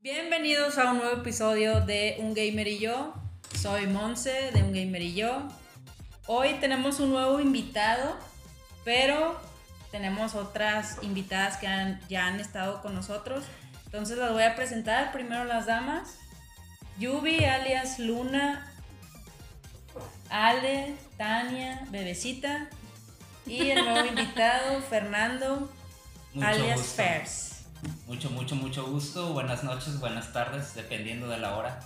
Bienvenidos a un nuevo episodio de Un Gamer y yo. Soy Monse de Un Gamer y yo. Hoy tenemos un nuevo invitado, pero tenemos otras invitadas que ya han estado con nosotros. Entonces las voy a presentar. Primero las damas. Yubi, alias Luna. Ale, Tania, Bebecita. Y el nuevo invitado, Fernando, Mucho alias gusto. Fers. Mucho, mucho, mucho gusto. Buenas noches, buenas tardes, dependiendo de la hora.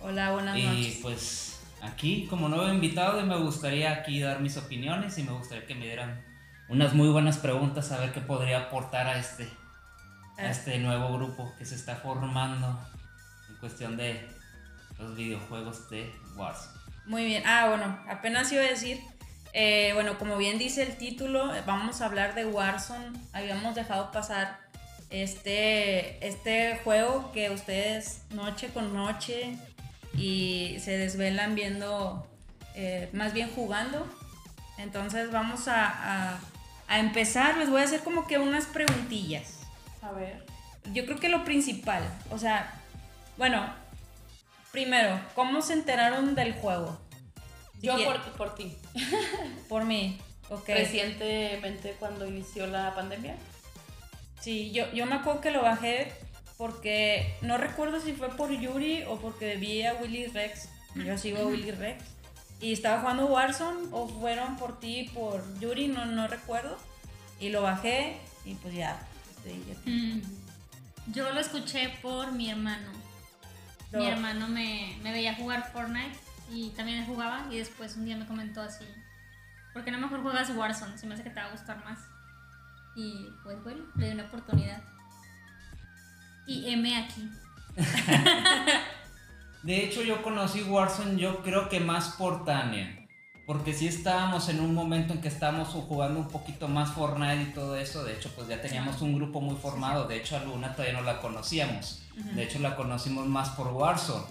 Hola, buenas y noches. pues aquí, como nuevo invitado, y me gustaría aquí dar mis opiniones y me gustaría que me dieran unas muy buenas preguntas a ver qué podría aportar a este, a Ah. este nuevo grupo que se está formando en cuestión de los videojuegos de Warzone. Muy bien. Ah, bueno, apenas iba a decir, eh, bueno, como bien dice el título, vamos a hablar de Warzone. Habíamos dejado pasar este, este juego que ustedes noche con noche y se desvelan viendo, eh, más bien jugando. Entonces vamos a, a- a empezar. Les voy a hacer como que unas preguntillas. A ver. Yo creo que lo principal, o sea, bueno, primero, ¿cómo se enteraron del juego? Si Yo por, por ti. por mí, ok. Recientemente cuando inició la pandemia. Sí, yo, yo me acuerdo que lo bajé porque no recuerdo si fue por Yuri o porque vi a Willy Rex. Yo sigo a Willy Rex. Y estaba jugando Warzone o fueron por ti, por Yuri, no, no recuerdo. Y lo bajé y pues ya. Mm, Yo lo escuché por mi hermano. Mi hermano me, me veía jugar Fortnite y también jugaba y después un día me comentó así, ¿por qué no mejor juegas Warzone? Se me hace que te va a gustar más. Y pues bueno, le di una oportunidad. Y M aquí. De hecho, yo conocí Warzone, yo creo que más por Tania. Porque sí estábamos en un momento en que estábamos jugando un poquito más Fortnite y todo eso. De hecho, pues ya teníamos un grupo muy formado. De hecho, a Luna todavía no la conocíamos. De hecho, la conocimos más por Warzone.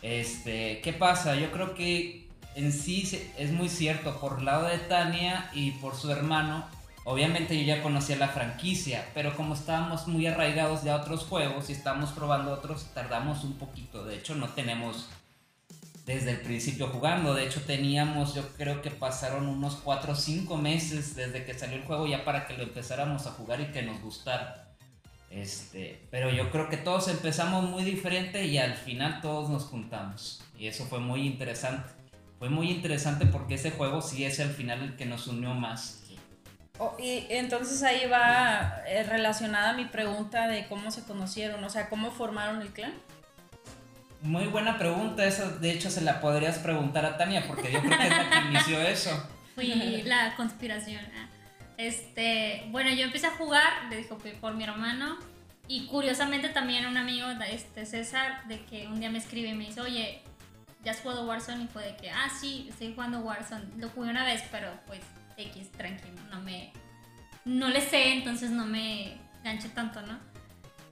Este, ¿qué pasa? Yo creo que en sí es muy cierto. Por el lado de Tania y por su hermano, obviamente yo ya conocía la franquicia. Pero como estábamos muy arraigados de otros juegos y estábamos probando otros, tardamos un poquito. De hecho, no tenemos desde el principio jugando. De hecho, teníamos, yo creo que pasaron unos 4 o 5 meses desde que salió el juego ya para que lo empezáramos a jugar y que nos gustara. Este, pero yo creo que todos empezamos muy diferente y al final todos nos juntamos. Y eso fue muy interesante. Fue muy interesante porque ese juego sí es al final el que nos unió más. Oh, y entonces ahí va eh, relacionada mi pregunta de cómo se conocieron, o sea, cómo formaron el clan. Muy buena pregunta, esa de hecho se la podrías preguntar a Tania porque yo creo que es la que inició eso. Fui la conspiración. ah. Este, bueno, yo empecé a jugar, le dijo por mi hermano. Y curiosamente también un amigo, este César, de que un día me escribe y me dice, oye, ¿ya has jugado Warzone? Y fue de que, ah, sí, estoy jugando Warzone. Lo jugué una vez, pero pues X, tranquilo, no me... No le sé, entonces no me ganché tanto, ¿no?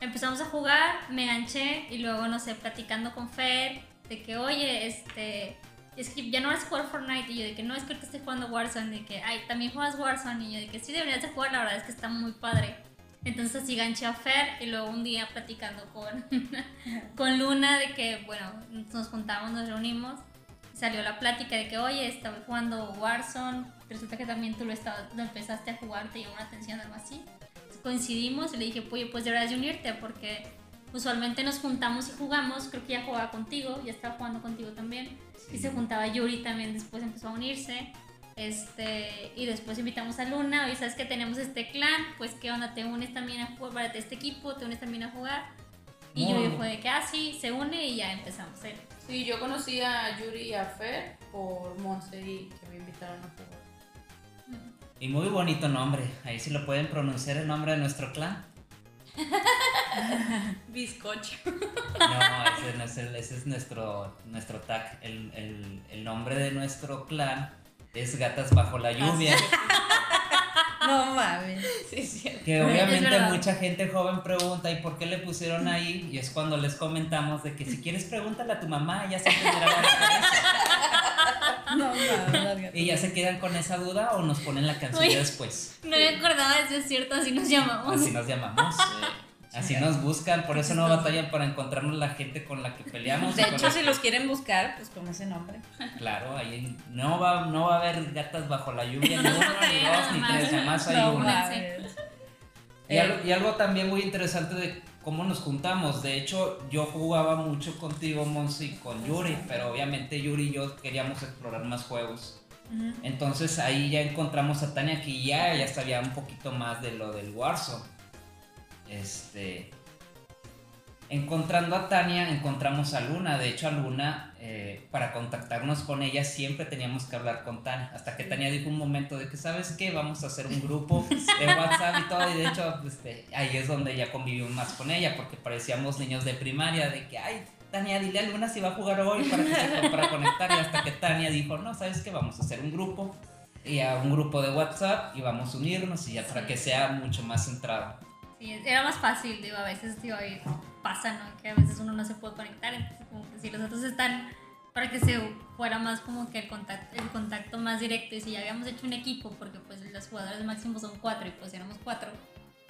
Empezamos a jugar, me ganché y luego, no sé, platicando con Fer, de que, oye, este, es que ya no vas a jugar Fortnite. Y yo de que no, es que ahorita estoy jugando Warzone. De que, ay, también juegas Warzone. Y yo de que sí deberías de jugar, la verdad es que está muy padre. Entonces así ganché a Fer y luego un día platicando con, con Luna de que, bueno, nos juntamos, nos reunimos. Salió la plática de que, oye, estaba jugando Warzone. Resulta que también tú lo, estabas, lo empezaste a jugar, te llamó la atención, algo así. Coincidimos y le dije, oye, pues deberías de unirte porque usualmente nos juntamos y jugamos. Creo que ya jugaba contigo, ya estaba jugando contigo también. Y se juntaba Yuri también, después empezó a unirse. Este, y después invitamos a Luna, y sabes que tenemos este clan, pues qué onda, te unes también a jugar, para este equipo, te unes también a jugar. Y Muy Yuri fue de que, ah, sí, se une y ya empezamos. ¿eh? Sí, yo conocí a Yuri y a Fer por Monse y que me invitaron a jugar. Y muy bonito nombre. Ahí sí lo pueden pronunciar el nombre de nuestro clan. Bizcocho. No, ese, no es, el- ese es nuestro, nuestro tag. El, el- el nombre de nuestro clan es Gatas Bajo la Lluvia. No mames. Sí, sí. Que obviamente mucha gente joven pregunta ¿y por qué le pusieron ahí? Y es cuando les comentamos de que si quieres pregúntale a tu mamá, ya se entenderá la referencia. No. Y ya se quedan con esa duda o nos ponen la canción después. No me acordaba eso, es cierto, así nos llamamos. Así nos llamamos. Así nos buscan, por eso no batallan para encontrarnos la gente con la que peleamos. De hecho, si los quieren buscar, pues con ese nombre. Claro, ahí no va, no va a haber gatas bajo la lluvia, ni No, uno, ni dos, ni tres, jamás hay mames. Y Eh, algo, y algo también muy interesante de cómo nos juntamos. De hecho, yo jugaba mucho contigo, Monsi, con Yuri, pero obviamente Yuri y yo queríamos explorar más juegos. Entonces ahí ya encontramos a Tania que ya, ya sabía un poquito más de lo del Warzone. Este. Encontrando a Tania, encontramos a Luna. De hecho, a Luna, eh, para contactarnos con ella, siempre teníamos que hablar con Tania. Hasta que Tania dijo un momento de que, ¿sabes qué? Vamos a hacer un grupo de WhatsApp y todo. Y de hecho, este, ahí es donde ya convivimos más con ella, porque parecíamos niños de primaria, de que, ay, Tania, dile a Luna si va a jugar hoy para, que se- para conectar. Y hasta que Tania dijo, no, ¿sabes qué? Vamos a hacer un grupo. Y a un grupo de WhatsApp y vamos a unirnos y ya para que sea mucho más centrado. Sí, era más fácil, digo, a veces, digo, ahí pasa, ¿no? Que a veces uno no se puede conectar, entonces como que si los otros están para que se fuera más como que el contacto, el contacto más directo y si ya habíamos hecho un equipo, porque pues los jugadores máximos son cuatro y pues éramos cuatro,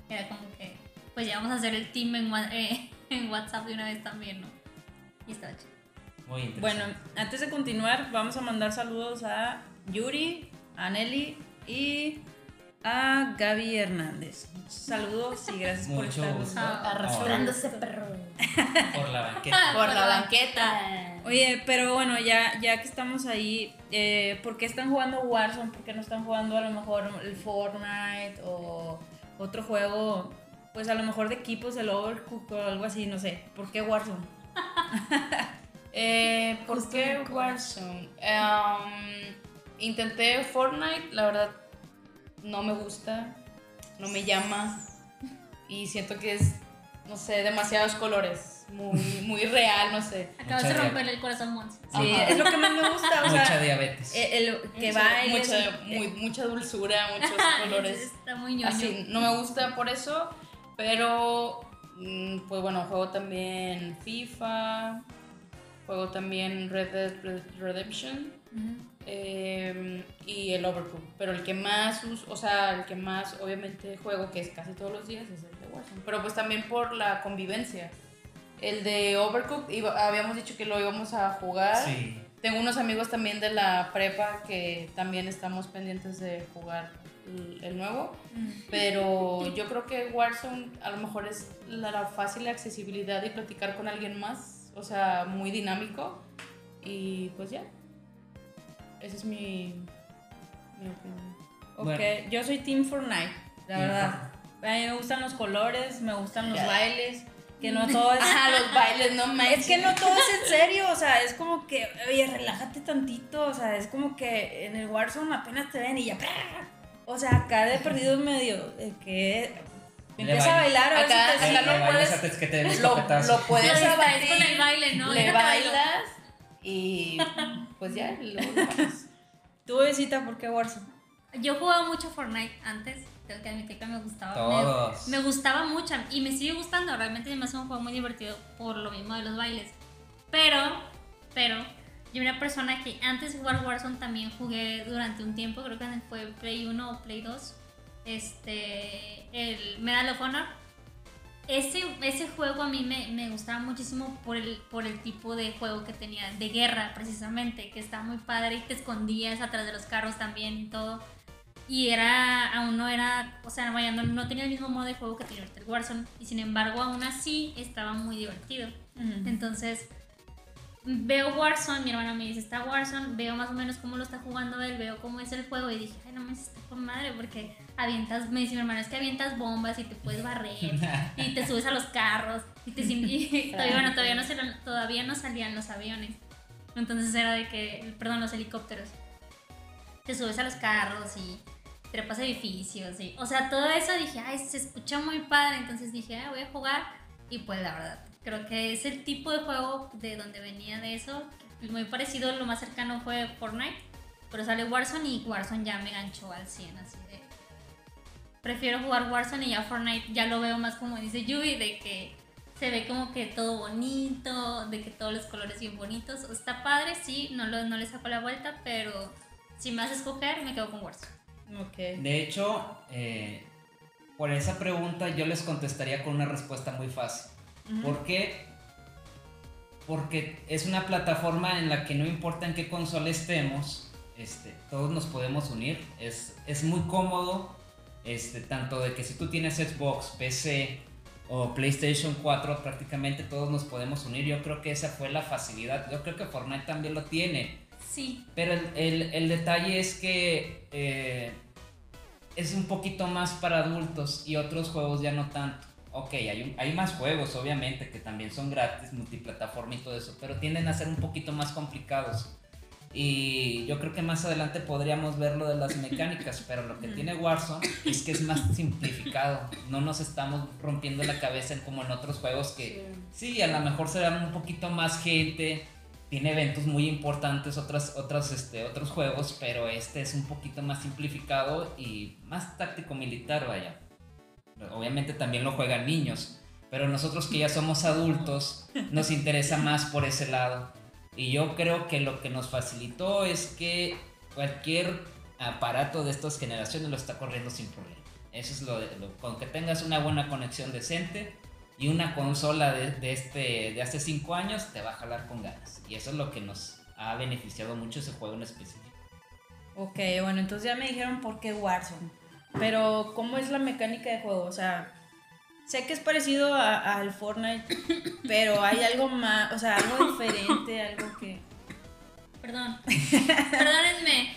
era como que pues ya vamos a hacer el team en, eh, en WhatsApp de una vez también, ¿no? Y estaba chido. Muy interesante. Bueno, antes de continuar, vamos a mandar saludos a Yuri, a Nelly y a Gaby Hernández. Saludos y gracias por estar. gusto. Ah, Arrastrándose perro. por la banqueta. Por la banqueta. Oye, pero bueno, ya, ya que estamos ahí, eh, ¿por qué están jugando Warzone? ¿Por qué no están jugando a lo mejor el Fortnite o otro juego? Pues a lo mejor de equipos, el Overcooked o algo así, no sé. ¿Por qué Warzone? Eh, ¿Por qué Warzone? Em, intenté Fortnite, la verdad no me gusta, no me llama y siento que es, no sé, demasiados colores, muy, muy real, no sé. Acabas Mucha de romperle el corazón, Mons. Sí, Ajá. es lo que más me gusta, o Mucha sea, diabetes. eh, el, que Mucha- bailes. mucha, y- muy- mucha dulzura, muchos colores. Está muy ñoño. Así, no me gusta por eso, pero mm, pues bueno, juego también FIFA, juego también Red Dead Red- Redemption. Eh, y el Overcooked, pero el que más uso, o sea, el que más obviamente juego, que es casi todos los días, es el de Warzone, pero pues también por la convivencia. El de Overcooked, iba- habíamos dicho que lo íbamos a jugar. Sí. Tengo unos amigos también de la prepa que también estamos pendientes de jugar el, el nuevo. Pero yo creo que Warzone a lo mejor es la, la fácil accesibilidad y platicar con alguien más. O sea, muy dinámico. Y pues ya. Esa es mi, mi opinión. Ok, Bueno. yo soy Team Fortnite, la verdad. A mí me gustan los colores, me gustan los Ya. bailes, que no todo es... Ah, los bailes, no manches. Es que no todo es en serio, o sea, es como que, oye, relájate tantito, o sea, es como que en el Warzone apenas te ven y ya, o sea, acá de perdido medio, de que empieza a baila. bailar, a ver Acá- si te acá Le bailas puedes- antes que te den Lo, lo puedes Lo abatir, con el baile, ¿no? le bailas y pues ya, luego lo. Tú, besita, ¿por qué Warzone? Yo jugaba mucho Fortnite antes, tengo que admitir que me gustaba. Todos. Me, me gustaba mucho y me sigue gustando, realmente me hace un juego muy divertido por lo mismo de los bailes. Pero, pero, yo era una persona que antes de jugar Warzone también jugué durante un tiempo, creo que fue Play 1 o Play 2, este, el Medal of Honor. Ese, ese juego a mí me, me gustaba muchísimo por el, por el tipo de juego que tenía, de guerra precisamente, que estaba muy padre y te escondías atrás de los carros también y todo. Y era, aún no era, o sea, vaya, no, no tenía el mismo modo de juego que tenía el Warzone. Y sin embargo, aún así estaba muy divertido. Entonces, veo Warzone, mi hermana me dice, está Warzone, veo más o menos cómo lo está jugando él, veo cómo es el juego y dije, ay, no me está con madre porque avientas, me dice mi hermana, es que avientas bombas y te puedes barrer y te subes a los carros y, te, y todavía, bueno, todavía, no salían, todavía no salían los aviones. Entonces era de que, perdón, los helicópteros. Te subes a los carros y trepas edificios y, o sea, todo eso dije, ay, se escucha muy padre, entonces dije, ah, voy a jugar y pues la verdad, creo que es el tipo de juego de donde venía de eso, muy parecido, lo más cercano fue Fortnite, pero sale Warzone y Warzone ya me ganchó al 100, así de... Prefiero jugar Warzone y ya Fortnite ya lo veo más como dice Yubi, de que se ve como que todo bonito, de que todos los colores bien bonitos. Está padre, sí, no, lo, no le saco la vuelta, pero si me vas a escoger, me quedo con Warzone. De hecho, eh, por esa pregunta yo les contestaría con una respuesta muy fácil. ¿Por qué? Porque es una plataforma en la que no importa en qué consola estemos, este, todos nos podemos unir. Es, es muy cómodo, este, tanto de que si tú tienes Xbox, PC o PlayStation 4, prácticamente todos nos podemos unir. Yo creo que esa fue la facilidad. Yo creo que Fortnite también lo tiene. Sí. Pero el, el, el detalle es que eh, es un poquito más para adultos y otros juegos ya no tanto. Ok, hay, un- hay más juegos, obviamente, que también son gratis, multiplataforma y todo eso, pero tienden a ser un poquito más complicados. Y yo creo que más adelante podríamos ver lo de las mecánicas, pero lo que tiene Warzone es que es más simplificado. No nos estamos rompiendo la cabeza en como en otros juegos que sí, a lo mejor serán un poquito más gente, tiene eventos muy importantes, otras, otras, este, otros juegos, pero este es un poquito más simplificado y más táctico militar, vaya. Obviamente también lo juegan niños, pero nosotros que ya somos adultos nos interesa más por ese lado. Y yo creo que lo que nos facilitó es que cualquier aparato de estas generaciones lo está corriendo sin problema. Eso es lo, lo- con que tengas una buena conexión decente y una consola de, de este, de hace 5 años te va a jalar con ganas. Y eso es lo que nos ha beneficiado mucho ese juego en específico. Ok, bueno, entonces ya me dijeron por qué Warzone. Pero, ¿cómo es la mecánica de juego? O sea, sé que es parecido a- al Fortnite, pero hay algo más, o sea, algo diferente, algo que. Perdón. Perdónenme.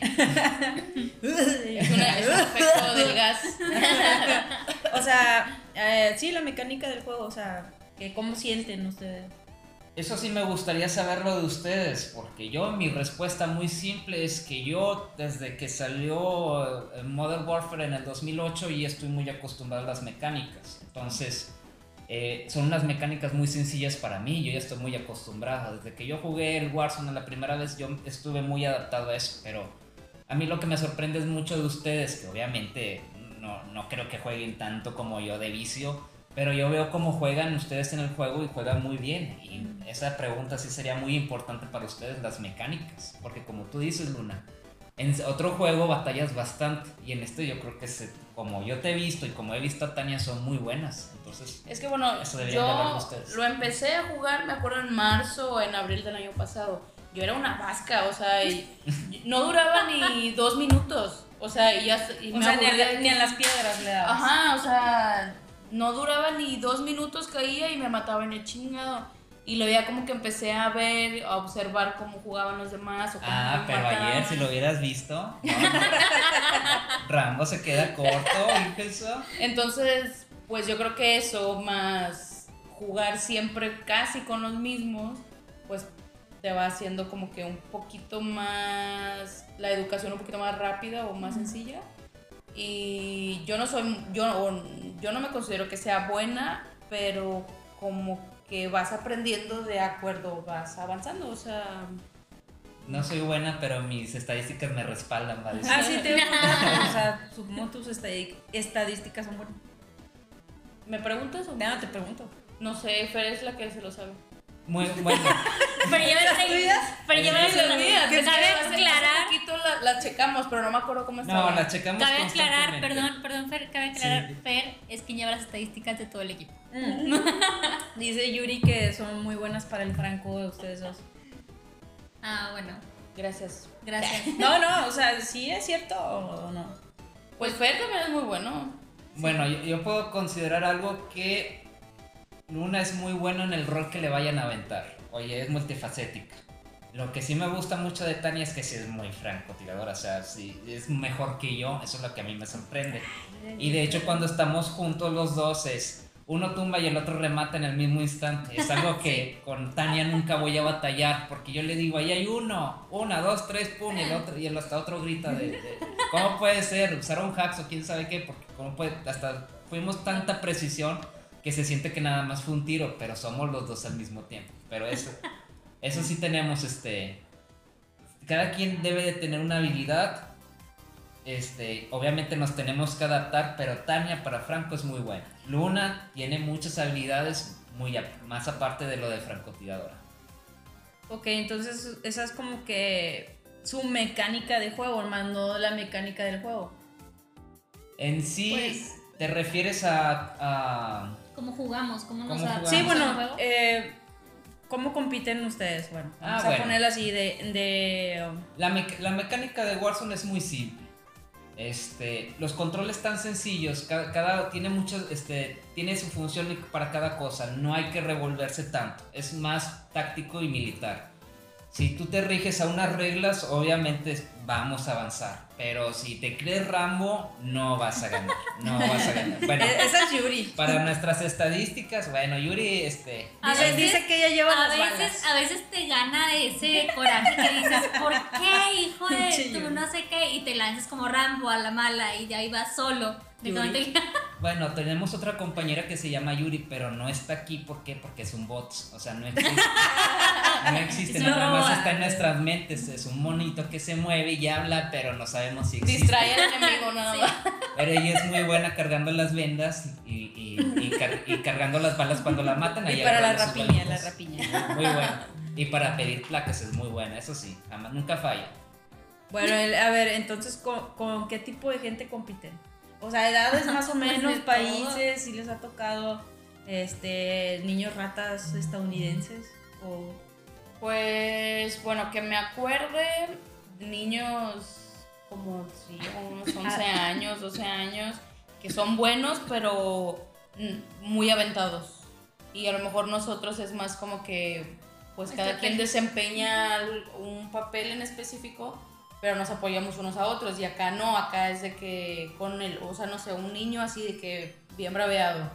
Es, un efecto del gas. o sea, eh, sí, la mecánica del juego, o sea, que cómo sienten ustedes. Eso sí me gustaría saberlo de ustedes, porque yo mi respuesta muy simple es que yo desde que salió eh, Modern Warfare en el 2008 ya estoy muy acostumbrado a las mecánicas. Entonces, eh, son unas mecánicas muy sencillas para mí, yo ya estoy muy acostumbrado. Desde que yo jugué el Warzone la primera vez yo estuve muy adaptado a eso, pero a mí lo que me sorprende es mucho de ustedes, que obviamente no, no creo que jueguen tanto como yo de vicio, pero yo veo cómo juegan ustedes en el juego y juegan muy bien. Y esa pregunta sí sería muy importante para ustedes, las mecánicas. Porque como tú dices, Luna, en otro juego batallas bastante. Y en este yo creo que se- como yo te he visto y como he visto a Tania son muy buenas. Entonces, Es que bueno, yo lo empecé a jugar, me acuerdo, en marzo o en abril del año pasado. Yo era una vasca, o sea, y no duraba ni dos minutos. O sea, y ya y O me sea, ni a, ni a las piedras le dabas. Ajá, o sea, no duraba ni dos minutos, caía y me mataba en el chingado. Y luego ya como que empecé a ver, a observar cómo jugaban los demás. O cómo ah, pero mataban. ayer si lo hubieras visto, ¿no? Rambo se queda corto, incluso. Entonces, pues yo creo que eso, más jugar siempre casi con los mismos, pues te va haciendo como que un poquito más, la educación un poquito más rápida o más sencilla. Y yo no soy, yo, yo no me considero que sea buena, pero como que vas aprendiendo de acuerdo, vas avanzando, o sea... No soy buena, pero mis estadísticas me respaldan, va a decir. Ah, sí, te O sea, supongo tus estadísticas son buenas. ¿Me preguntas o no te pregunto. No sé, Fer es la que se lo sabe. Muy bueno. Pero yo Pero yo Se me olvida, es que Cabe aclarar. poquito la, la checamos, pero no me acuerdo cómo No, estaba. la checamos Cabe aclarar, perdón, perdón, Fer, cabe aclarar, Sí. Fer es quien lleva las estadísticas de todo el equipo. Mm. Dice Yuri que son muy buenas para el franco de ustedes dos. Ah, bueno, Gracias. gracias. No, no, o sea, ¿sí es cierto o no? Pues Fer también es muy bueno. Bueno, yo, yo puedo considerar algo que Luna es muy bueno en el rol que le vayan a aventar. Oye, es multifacética. Lo que sí me gusta mucho de Tania es que sí es muy francotiradora, o sea, sí, es mejor que yo, eso es lo que a mí me sorprende. Y de hecho cuando estamos juntos los dos es uno tumba y el otro remata en el mismo instante. Es algo que con Tania nunca voy a batallar porque yo le digo, ahí hay uno, una, dos, tres, pum, y el otro, y el hasta otro grita de, de, ¿cómo puede ser? Usaron hacks o quién sabe qué, porque cómo puede, hasta fuimos tanta precisión que se siente que nada más fue un tiro, pero somos los dos al mismo tiempo. Pero eso, eso sí tenemos, este, cada quien debe de tener una habilidad este, obviamente nos tenemos que adaptar, pero Tania para Franco es muy buena. Luna tiene muchas habilidades muy a- más aparte de lo de francotiradora. Ok, entonces esa es como que su mecánica de juego, más no la mecánica del juego. En sí, Pues- ¿te refieres a, a- ¿Cómo jugamos? ¿Cómo nos ¿Cómo adaptamos jugamos? Sí, bueno, juego? eh, ¿cómo compiten ustedes? Bueno, Ah, vamos a bueno. ponerlo así de... de um, La, mec- la mecánica de Warzone es muy simple. Este, los controles tan sencillos, cada, cada- tiene muchos, este, tiene su función para cada cosa. No hay que revolverse tanto. Es más táctico y militar. Si tú te riges a unas reglas, obviamente vamos a avanzar. Pero si te crees Rambo, no vas a ganar. No vas a ganar. Bueno, esa es Yuri. para nuestras estadísticas, bueno, Yuri, este, A Dice, veces- dice que ella lleva a las veces, balas. a veces te gana ese coraje que dices, ¿por qué, hijo de tú no sé qué? Y te lanzas como Rambo a la mala y de ahí vas solo. De Yuri. cuando te- Bueno, tenemos otra compañera que se llama Yuri, pero no está aquí ¿por qué? porque es un bot. O sea, no existe. No existe, No, nada más está en nuestras mentes. Es un monito que se mueve y habla, pero no sabemos si existe. Distrae al enemigo nada más. Pero ella es muy buena cargando las vendas y, y- y car- y cargando las balas cuando la matan. Y para la rapiña, la rapiña. Muy, muy buena. Y para pedir placas es muy buena, eso sí, jamás, nunca falla. Bueno, el- a ver, entonces, ¿con, con qué tipo de gente compiten? O sea, edades más o Pues menos, países, si les ha tocado este niños ratas estadounidenses o Pues bueno, que me acuerde, niños como sí, unos 11 años, 12 años, que son buenos, pero muy aventados. Y a lo mejor nosotros es más como que, pues cada quien desempeña un papel en específico, pero nos apoyamos unos a otros. Y acá no, acá es de que con el, o sea, no sé, un niño así de que bien braveado.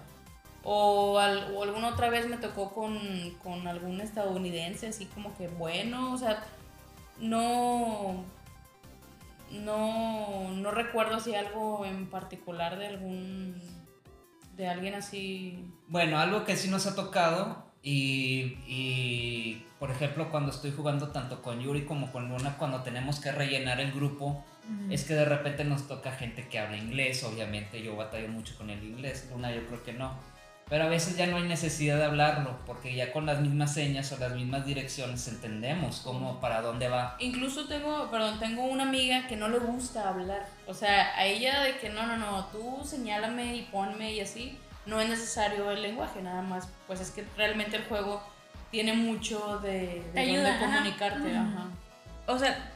O, al- o alguna otra vez me tocó con, con algún estadounidense, así como que bueno, o sea, no, no, no recuerdo si algo en particular de algún, de alguien así. Bueno, algo que sí nos ha tocado y, y, por ejemplo cuando estoy jugando tanto con Yuri como con Luna, cuando tenemos que rellenar el grupo, es que de repente nos toca gente que habla inglés, obviamente yo batallo mucho con el inglés, Luna yo creo que no. Pero a veces ya no hay necesidad de hablarlo, porque ya con las mismas señas o las mismas direcciones entendemos cómo, para dónde va. Incluso tengo, perdón, tengo una amiga que no le gusta hablar. O sea, a ella de que no, no, no, tú señálame y ponme y así. No es necesario el lenguaje, nada más. Pues es que realmente el juego tiene mucho de, de dónde ayuda, ajá. comunicarte. Ajá. O sea,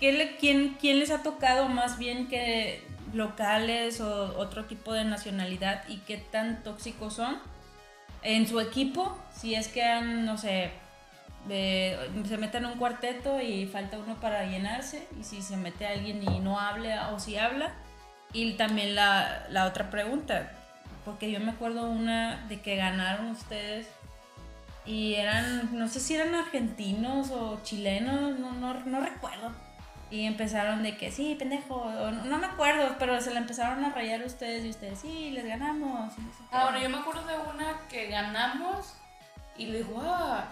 ¿qué le- quién, quién les ha tocado más bien que locales o otro tipo de nacionalidad y qué tan tóxicos son en su equipo? Si es que han, no sé, de- se meten en un cuarteto y falta uno para llenarse y si se mete alguien y no habla o si habla. Y también la, la otra pregunta, porque yo me acuerdo una de que ganaron ustedes y eran, no sé si eran argentinos o chilenos, no, no, no recuerdo. Y empezaron de que, sí, pendejo, o no, no me acuerdo, pero se la empezaron a rayar ustedes y ustedes, sí, les ganamos. no sé. Ah, bueno, yo me acuerdo de una que ganamos y le digo, ah,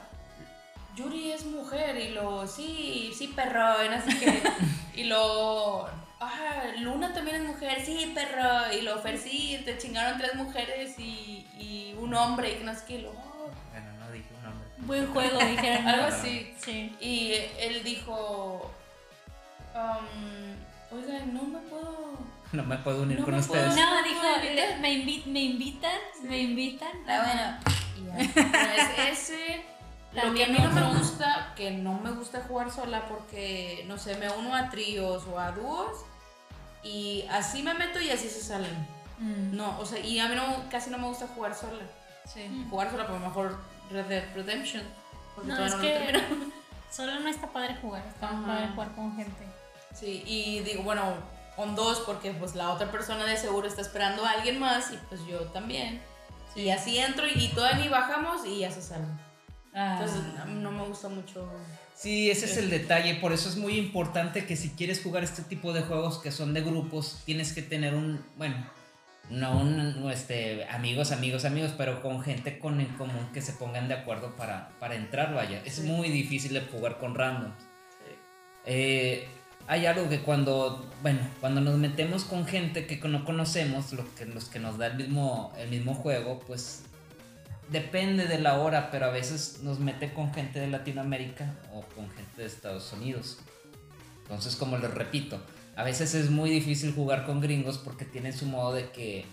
Yuri es mujer. Y lo, sí, sí, perro. Y sé qué. y lo, ah, Luna también es mujer. Sí, perro. Y lo, Fer, sí, te chingaron tres mujeres y, y un hombre. Y que no sé qué. Y lo, "Oh". Bueno, no dije un nombre. Buen juego, dijeron. algo así. Sí. Y él dijo, um, oiga, no me puedo. No me puedo unir No con ustedes. puedo- No, ¿Me dijo, me, invi- me invitan, me invitan. Ah, bueno. Y ya. Pero es ese. Lo que a mí no me gusta, que no me gusta jugar sola porque, no sé, me uno a tríos o a dúos y así me meto y así se salen. Mm, No, o sea, y a mí no, casi no me gusta jugar sola. sí. Jugar sola, pero mejor Red Dead Redemption. Porque No, todavía es no lo que solo no está padre jugar, está Ajá. padre jugar con gente. Sí, y digo, bueno, con dos porque pues la otra persona de seguro está esperando a alguien más y pues yo también. Y así entro y, y todavía ni bajamos y ya se salen. Gusta mucho. Sí, ese es el detalle, por eso es muy importante que si quieres jugar este tipo de juegos que son de grupos, tienes que tener un, bueno, no un, este, amigos, amigos, amigos, pero con gente con en común que se pongan de acuerdo para, para entrar, vaya. Es Sí. muy difícil de jugar con randoms. Sí. Eh, hay algo que cuando, bueno, cuando nos metemos con gente que no conocemos, lo que, los que nos da el mismo, el mismo juego, pues depende de la hora, pero a veces nos mete con gente de Latinoamérica o con gente de Estados Unidos. Entonces, como les repito, a veces es muy difícil jugar con gringos porque tienen su modo de que,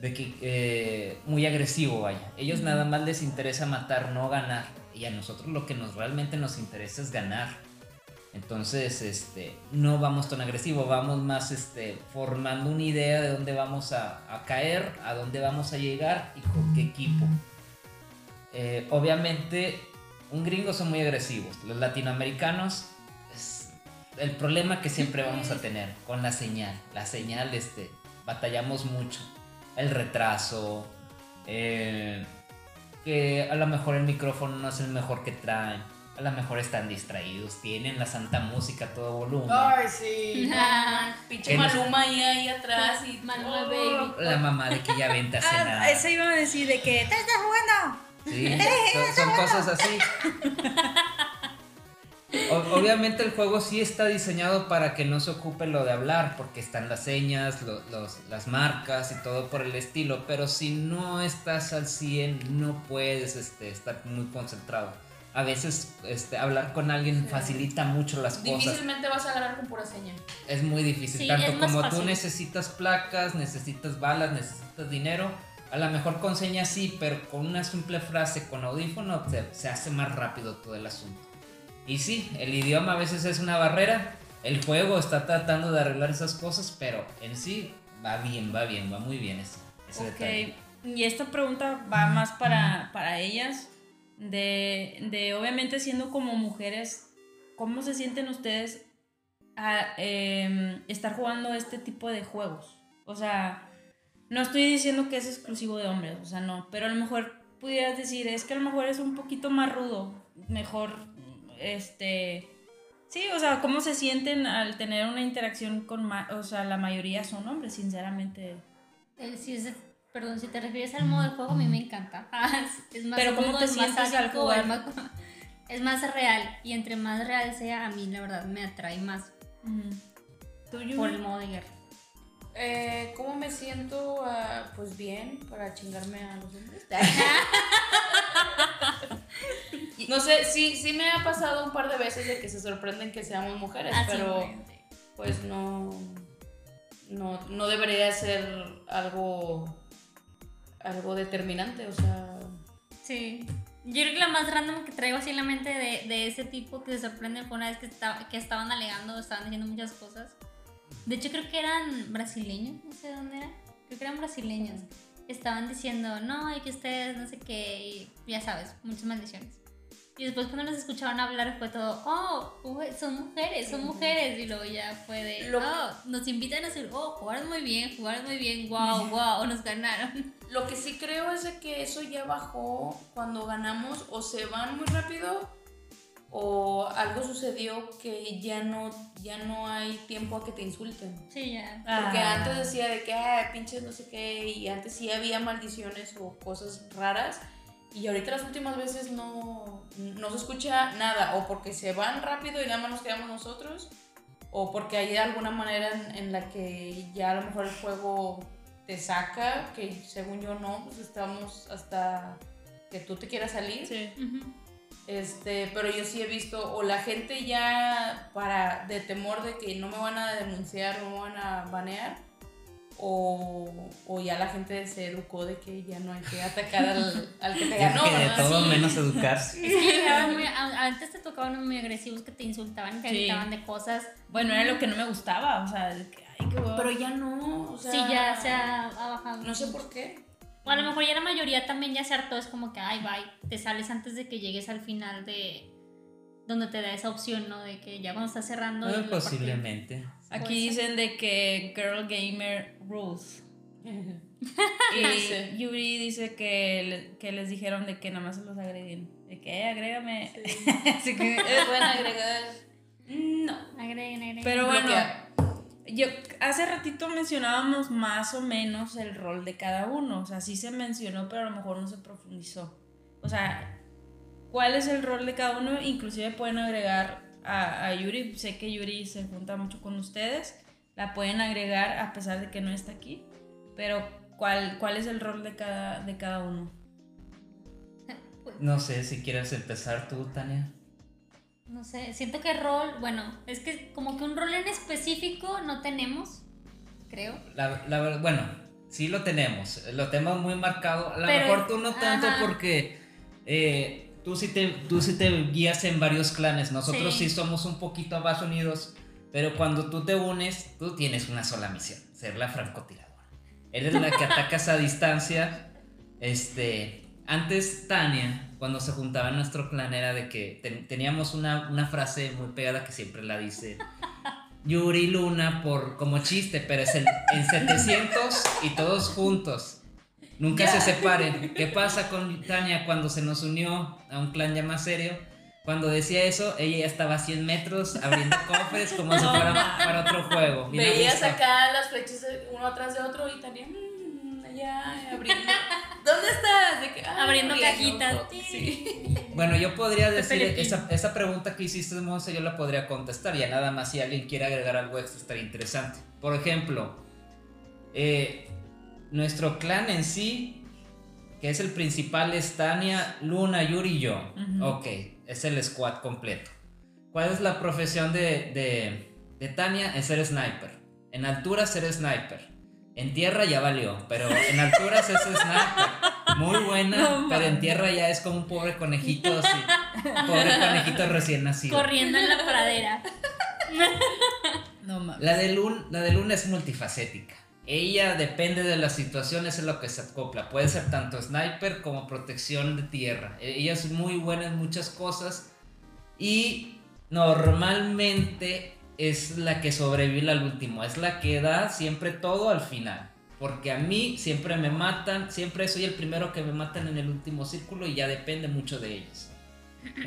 de que eh, muy agresivo, vaya. Ellos nada más les interesa matar, no ganar. Y a nosotros lo que nos realmente nos interesa es ganar. Entonces, este, no vamos tan agresivo, vamos más este, formando una idea de dónde vamos a, a caer, a dónde vamos a llegar y con qué equipo. Eh, obviamente, un gringo son muy agresivos. Los latinoamericanos, es el problema que siempre vamos a tener con la señal. La señal, este, batallamos mucho. El retraso, eh, que a lo mejor el micrófono no es el mejor que traen a lo mejor están distraídos, tienen la santa música a todo volumen. Ay, sí. Pinche Maluma ahí, ahí atrás y Maluma Oh. Baby. La mamá de que ya vente a Ah, cenar. eso iba a decir de que te estás jugando. Sí, son, son cosas así. O- obviamente el juego sí está diseñado para que no se ocupe lo de hablar, porque están las señas, lo- los- las marcas y todo por el estilo, pero si no estás al 100 no puedes este, estar muy concentrado. A veces este, hablar con alguien facilita mucho las cosas. Difícilmente vas a ganar con pura seña. Es muy difícil. Sí, Tanto como tú fácil. necesitas placas, necesitas balas, necesitas dinero. A lo mejor con señas sí, pero con una simple frase, con audífono, se, se hace más rápido todo el asunto. Y sí, el idioma a veces es una barrera. El juego está tratando de arreglar esas cosas, pero en sí va bien, va bien, va muy bien eso. ese detalle. Ok, y esta pregunta va más para, para ellas, de, de obviamente siendo como mujeres, ¿cómo se sienten ustedes a em, estar jugando este tipo de juegos? O sea, no estoy diciendo que es exclusivo de hombres, o sea, no, pero a lo mejor pudieras decir, es que a lo mejor es un poquito más rudo, mejor, este... Sí, o sea, ¿cómo se sienten al tener una interacción con, ma- o sea, la mayoría son hombres, sinceramente? Eh, si es- perdón, si te refieres al modo de juego, a mí me encanta. es más Pero ¿cómo rudo, te es más sientes al jugar? Es más, es más real. Y entre más real sea, a mí la verdad me atrae más ¿Tú, Yuri? por el modo de guerra. Eh, ¿Cómo me siento? Ah, pues bien, para chingarme a los hombres. no sé, sí, sí me ha pasado un par de veces de que se sorprenden que seamos mujeres, Ah, pero pues no, no, no debería ser algo, algo determinante, o sea... Sí. Yo creo que la más random que traigo así en la mente de, de ese tipo que se sorprende fue una vez que, estaba, que estaban alegando, estaban diciendo muchas cosas. De hecho, creo que eran brasileños, no sé dónde era. Creo que eran brasileños. Estaban diciendo, no, hay que ustedes, no sé qué, y ya sabes, muchas maldiciones. Y después cuando los escuchaban hablar fue todo, oh, son mujeres, son mujeres. Y luego ya fue de, Lo- oh, nos invitan a decir, oh, jugaron muy bien, jugaron muy bien, wow, wow, nos ganaron. Lo que sí creo es de que eso ya bajó cuando ganamos o se van muy rápido o algo sucedió que ya no, ya no hay tiempo a que te insulten. Sí, ya. Porque Ah. antes decía de que, ah, pinches no sé qué, y antes sí había maldiciones o cosas raras, y ahorita las últimas veces no, no se escucha nada, o porque se van rápido y nada más nos quedamos nosotros, o porque hay alguna manera en, en la que ya a lo mejor el juego te saca, que según yo no, pues estamos hasta que tú te quieras salir. Sí. Ujú. Este, pero yo sí he visto, o la gente ya para, de temor de que no me van a denunciar, no me van a banear, o, o ya la gente se educó de que ya no hay que atacar al, al que te ganó. que de todo Sí. menos educarse. Es que llegaban muy- antes te tocaban muy agresivos que te insultaban, te Sí. gritaban de cosas. Bueno, era lo que no me gustaba, o sea, que, ay, qué. Pero ya no, o sea, sí, ya se ha, ha bajado. No sé por qué. O a lo mejor ya la mayoría también ya se hartó, es como que, ay, bye, te sales antes de que llegues al final de donde te da esa opción, ¿no? De que ya cuando estás cerrando. Eh, la partida. posiblemente. Aquí dicen de que Girl Gamer Rules. ¿Qué Y? Yuri dice que, le- que les dijeron de que nada más se los agreguen. De que, eh, agrégame. Así que, eh, Pueden agregar. No. Agreguen, agreguen. pero bueno, Bloquear. Yo hace ratito mencionábamos más o menos el rol de cada uno. O sea, sí se mencionó, pero a lo mejor no se profundizó. O sea, ¿cuál es el rol de cada uno? Inclusive pueden agregar a, a Yuri. Sé que Yuri se junta mucho con ustedes. La pueden agregar a pesar de que no está aquí. Pero, ¿cuál, cuál es el rol de cada, de cada uno? No sé si quieres empezar tú, Tania. No sé, siento que rol, bueno, es que como que un rol en específico no tenemos, creo. La, la- bueno, sí lo tenemos, lo tenemos muy marcado. A lo mejor tú no tanto ajá. porque eh, tú, sí te, tú sí te guías en varios clanes, nosotros sí. Sí. somos un poquito más unidos, pero cuando tú te unes, tú tienes una sola misión, ser la francotiradora. Eres la que atacas a distancia. Este, antes Tania, cuando se juntaba en nuestro clan, era de que ten- teníamos una, una frase muy pegada que siempre la dice Yuri Luna por, como chiste, pero es el- en 700 y todos juntos. Nunca se separen. ¿Qué pasa con Tania cuando se nos unió a un clan ya más serio? Cuando decía eso, ella ya estaba a 100 metros abriendo cofres como si fuera para otro juego. Veías acá las flechas uno atrás de otro y también allá abriendo. ¿Dónde estás? De que, ah, Abriendo cajitas. Sí. Bueno, yo podría decir, esa, esa pregunta que hiciste, Monse, yo la podría contestar. Ya nada más si alguien quiere agregar algo extra estaría interesante. Por ejemplo, eh, nuestro clan en sí, que es el principal, es Tania, Luna, Yuri y yo. Ok, es el squad completo. ¿Cuál es la profesión de, de, de Tania? Es ser sniper. En altura ser sniper. En tierra ya valió, pero en alturas es sniper. Muy buena, No pero en tierra ya es como un pobre conejito así. Pobre conejito recién nacido. Corriendo en la pradera. No mames. La de, Luna, la de Luna es multifacética. Ella depende de las situaciones en lo que se acopla. Puede ser tanto sniper como protección de tierra. E- Ella es muy buena en muchas cosas. Y normalmente es la que sobrevive al último. Es la que da siempre todo al final. Porque a mí siempre me matan. Siempre soy el primero que me matan en el último círculo y ya depende mucho de ellos.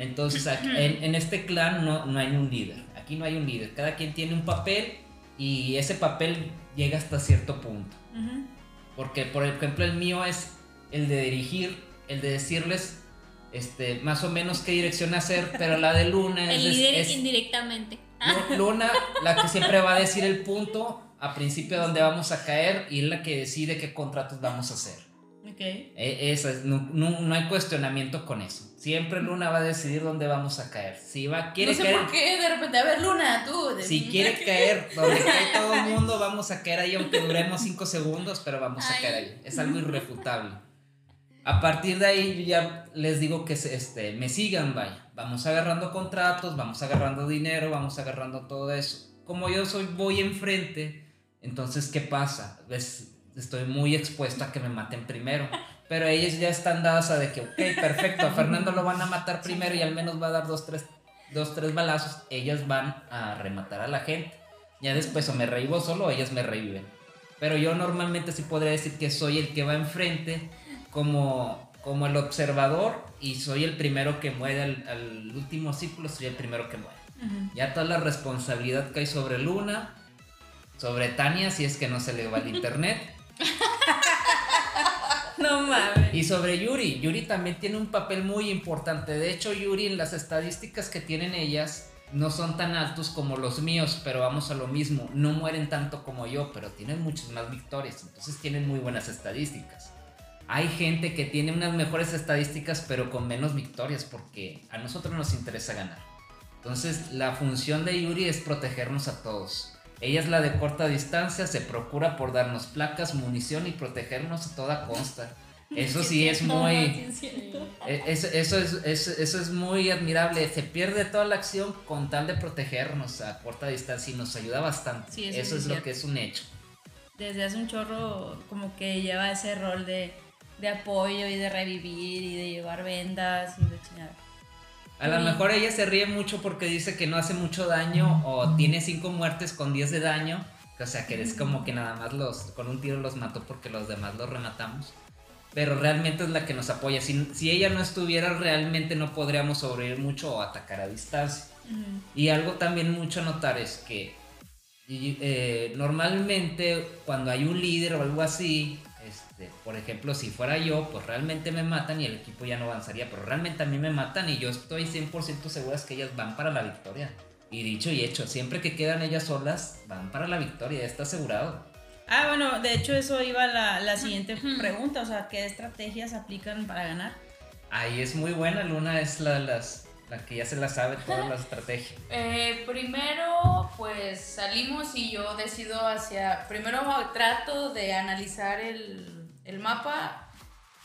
Entonces aquí- en, en este clan no, no hay un líder. Aquí no hay un líder. Cada quien tiene un papel y ese papel llega hasta cierto punto. Porque, por ejemplo, el mío es el de dirigir, el de decirles este, más o menos qué dirección hacer, pero la de Luna es, El líder es- indirectamente. Lu- Luna, la que siempre va a decir el punto a principio donde vamos a caer y es la que decide qué contratos vamos a hacer. Ok. E- Eso es, no, no- no hay cuestionamiento con eso. Siempre Luna va a decidir dónde vamos a caer. Si va, quiere no sé caer, por qué de repente, a ver, Luna, tú. si quiere caer donde cae todo el mundo, vamos a caer ahí, aunque duremos 5 segundos, pero vamos a caer ahí. Es algo irrefutable. A partir de ahí yo ya les digo que este, me sigan, vaya. Vamos agarrando contratos, vamos agarrando dinero, vamos agarrando todo eso. Como yo soy, voy enfrente, entonces, ¿qué pasa? Estoy muy expuesto a que me maten primero. Pero ellos ya están dadas a de que, ok, perfecto, a Fernando lo van a matar primero y al menos va a dar dos, tres, dos, tres balazos. Ellas van a rematar a la gente. Ya después o me revivo solo o ellas me reviven. Pero yo normalmente sí podría decir que soy el que va enfrente como, como el observador y soy el primero que muere al, al último círculo, soy el primero que muere. Ujú. Ya toda la responsabilidad cae sobre Luna, sobre Tania si es que no se le va el internet No mames. y sobre Yuri. Yuri también tiene un papel muy importante. De hecho, Yuri en las estadísticas que tienen ellas no son tan altos como los míos, pero vamos a lo mismo. No mueren tanto como yo, pero tienen muchas más victorias. Entonces tienen muy buenas estadísticas. Hay gente que tiene unas mejores estadísticas, pero con menos victorias, porque a nosotros nos interesa ganar. Entonces, la función de Yuri es protegernos a todos. Ella es la de corta distancia, se procura por darnos placas, munición y protegernos a toda costa. Eso sí es muy... E- Eso, eso, es, eso, eso es muy admirable. Se pierde toda la acción con tal de protegernos a corta distancia y nos ayuda bastante. Sí, eso eso es es lo que es un hecho. Desde hace un chorro como que lleva ese rol de, de apoyo y de revivir y de llevar vendas y de chingada. A lo mejor ella se ríe mucho porque dice que no hace mucho daño o tiene 5 muertes con 10 de daño. O sea, que es como que nada más los con un tiro los mató porque los demás los rematamos. Pero realmente es la que nos apoya. Si, si ella no estuviera, realmente no podríamos sobrevivir mucho o atacar a distancia. Y algo también mucho a notar es que y, eh, normalmente cuando hay un líder o algo así, este, por ejemplo, si fuera yo, pues realmente me matan y el equipo ya no avanzaría, pero realmente a mí me matan y yo estoy 100% segura es que ellas van para la victoria. Y dicho y hecho, siempre que quedan ellas solas, van para la victoria, ya está asegurado. Ah, bueno, de hecho eso iba la, la siguiente pregunta, o sea, ¿qué estrategias aplican para ganar? Ahí es muy buena, Luna es la las... la que ya se la sabe toda la estrategia. Eh, primero, pues salimos y yo decido hacia. Primero trato de analizar el, el mapa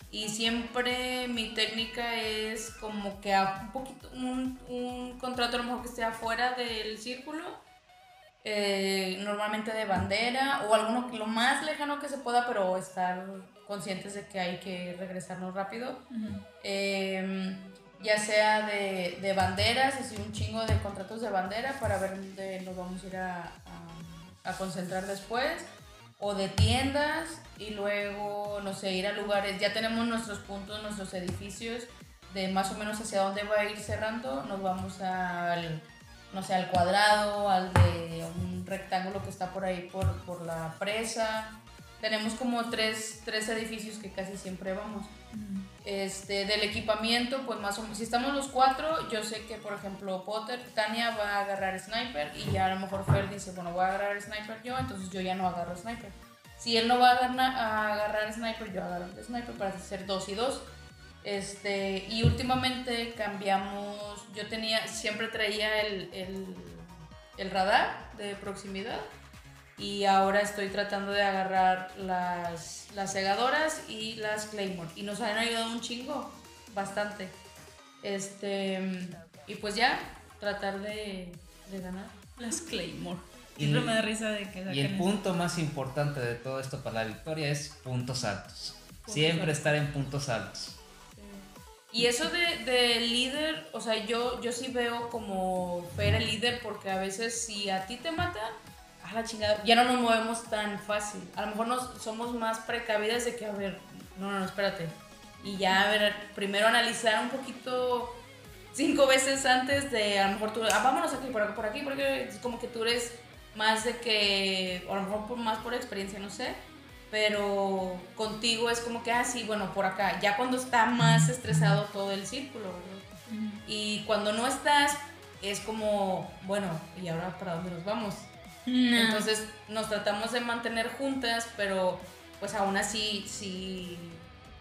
y siempre mi técnica es como que a un poquito, un, un contrato a lo mejor que esté afuera del círculo, eh, normalmente de bandera o alguno lo más lejano que se pueda, pero estar conscientes de que hay que regresarnos rápido. Em, ya sea de, de, banderas, así un chingo de contratos de bandera para ver dónde nos vamos a ir a, a, a concentrar después o de tiendas y luego, no sé, ir a lugares, ya tenemos nuestros puntos, nuestros edificios de más o menos hacia dónde va a ir cerrando, nos vamos al, no sé, al cuadrado, al de un rectángulo que está por ahí por, por la presa. Tenemos como tres, tres edificios que casi siempre vamos. Este, del equipamiento, pues más o menos, si estamos los cuatro, yo sé que, por ejemplo, Potter, Tania va a agarrar sniper y ya a lo mejor Fer dice, bueno, voy a agarrar sniper yo, entonces yo ya no agarro sniper. Si él no va a agarrar, a agarrar sniper, yo agarro el sniper para hacer dos y dos. Este, y últimamente cambiamos, yo tenía, siempre traía el, el, el radar de proximidad y ahora estoy tratando de agarrar las, las segadoras y las Claymore y nos han ayudado un chingo, bastante. Este, y pues ya, tratar de, de ganar. Las Claymore. Siempre me da risa de que Y el punto más importante de todo esto para la victoria es puntos altos. Puntos Siempre altos. estar en puntos altos. Y eso de, de, líder, o sea, yo, yo sí veo como ver el líder porque a veces si a ti te matan, a la chingada, ya no nos movemos tan fácil. A lo mejor nos, somos más precavidas de que, a ver, no, no, no, espérate. Y ya, a ver, primero analizar un poquito cinco veces antes de, a lo mejor tú, ah, vámonos aquí, por aquí, por aquí, porque es como que tú eres más de que, a lo mejor por, más por experiencia, no sé, pero contigo es como que, ah, sí, bueno, por acá, ya cuando está más estresado todo el círculo, ¿verdad? Uh -huh. Y cuando no estás, es como, bueno, ¿y ahora para dónde nos vamos? No. Entonces nos tratamos de mantener juntas, pero pues aún así, sí,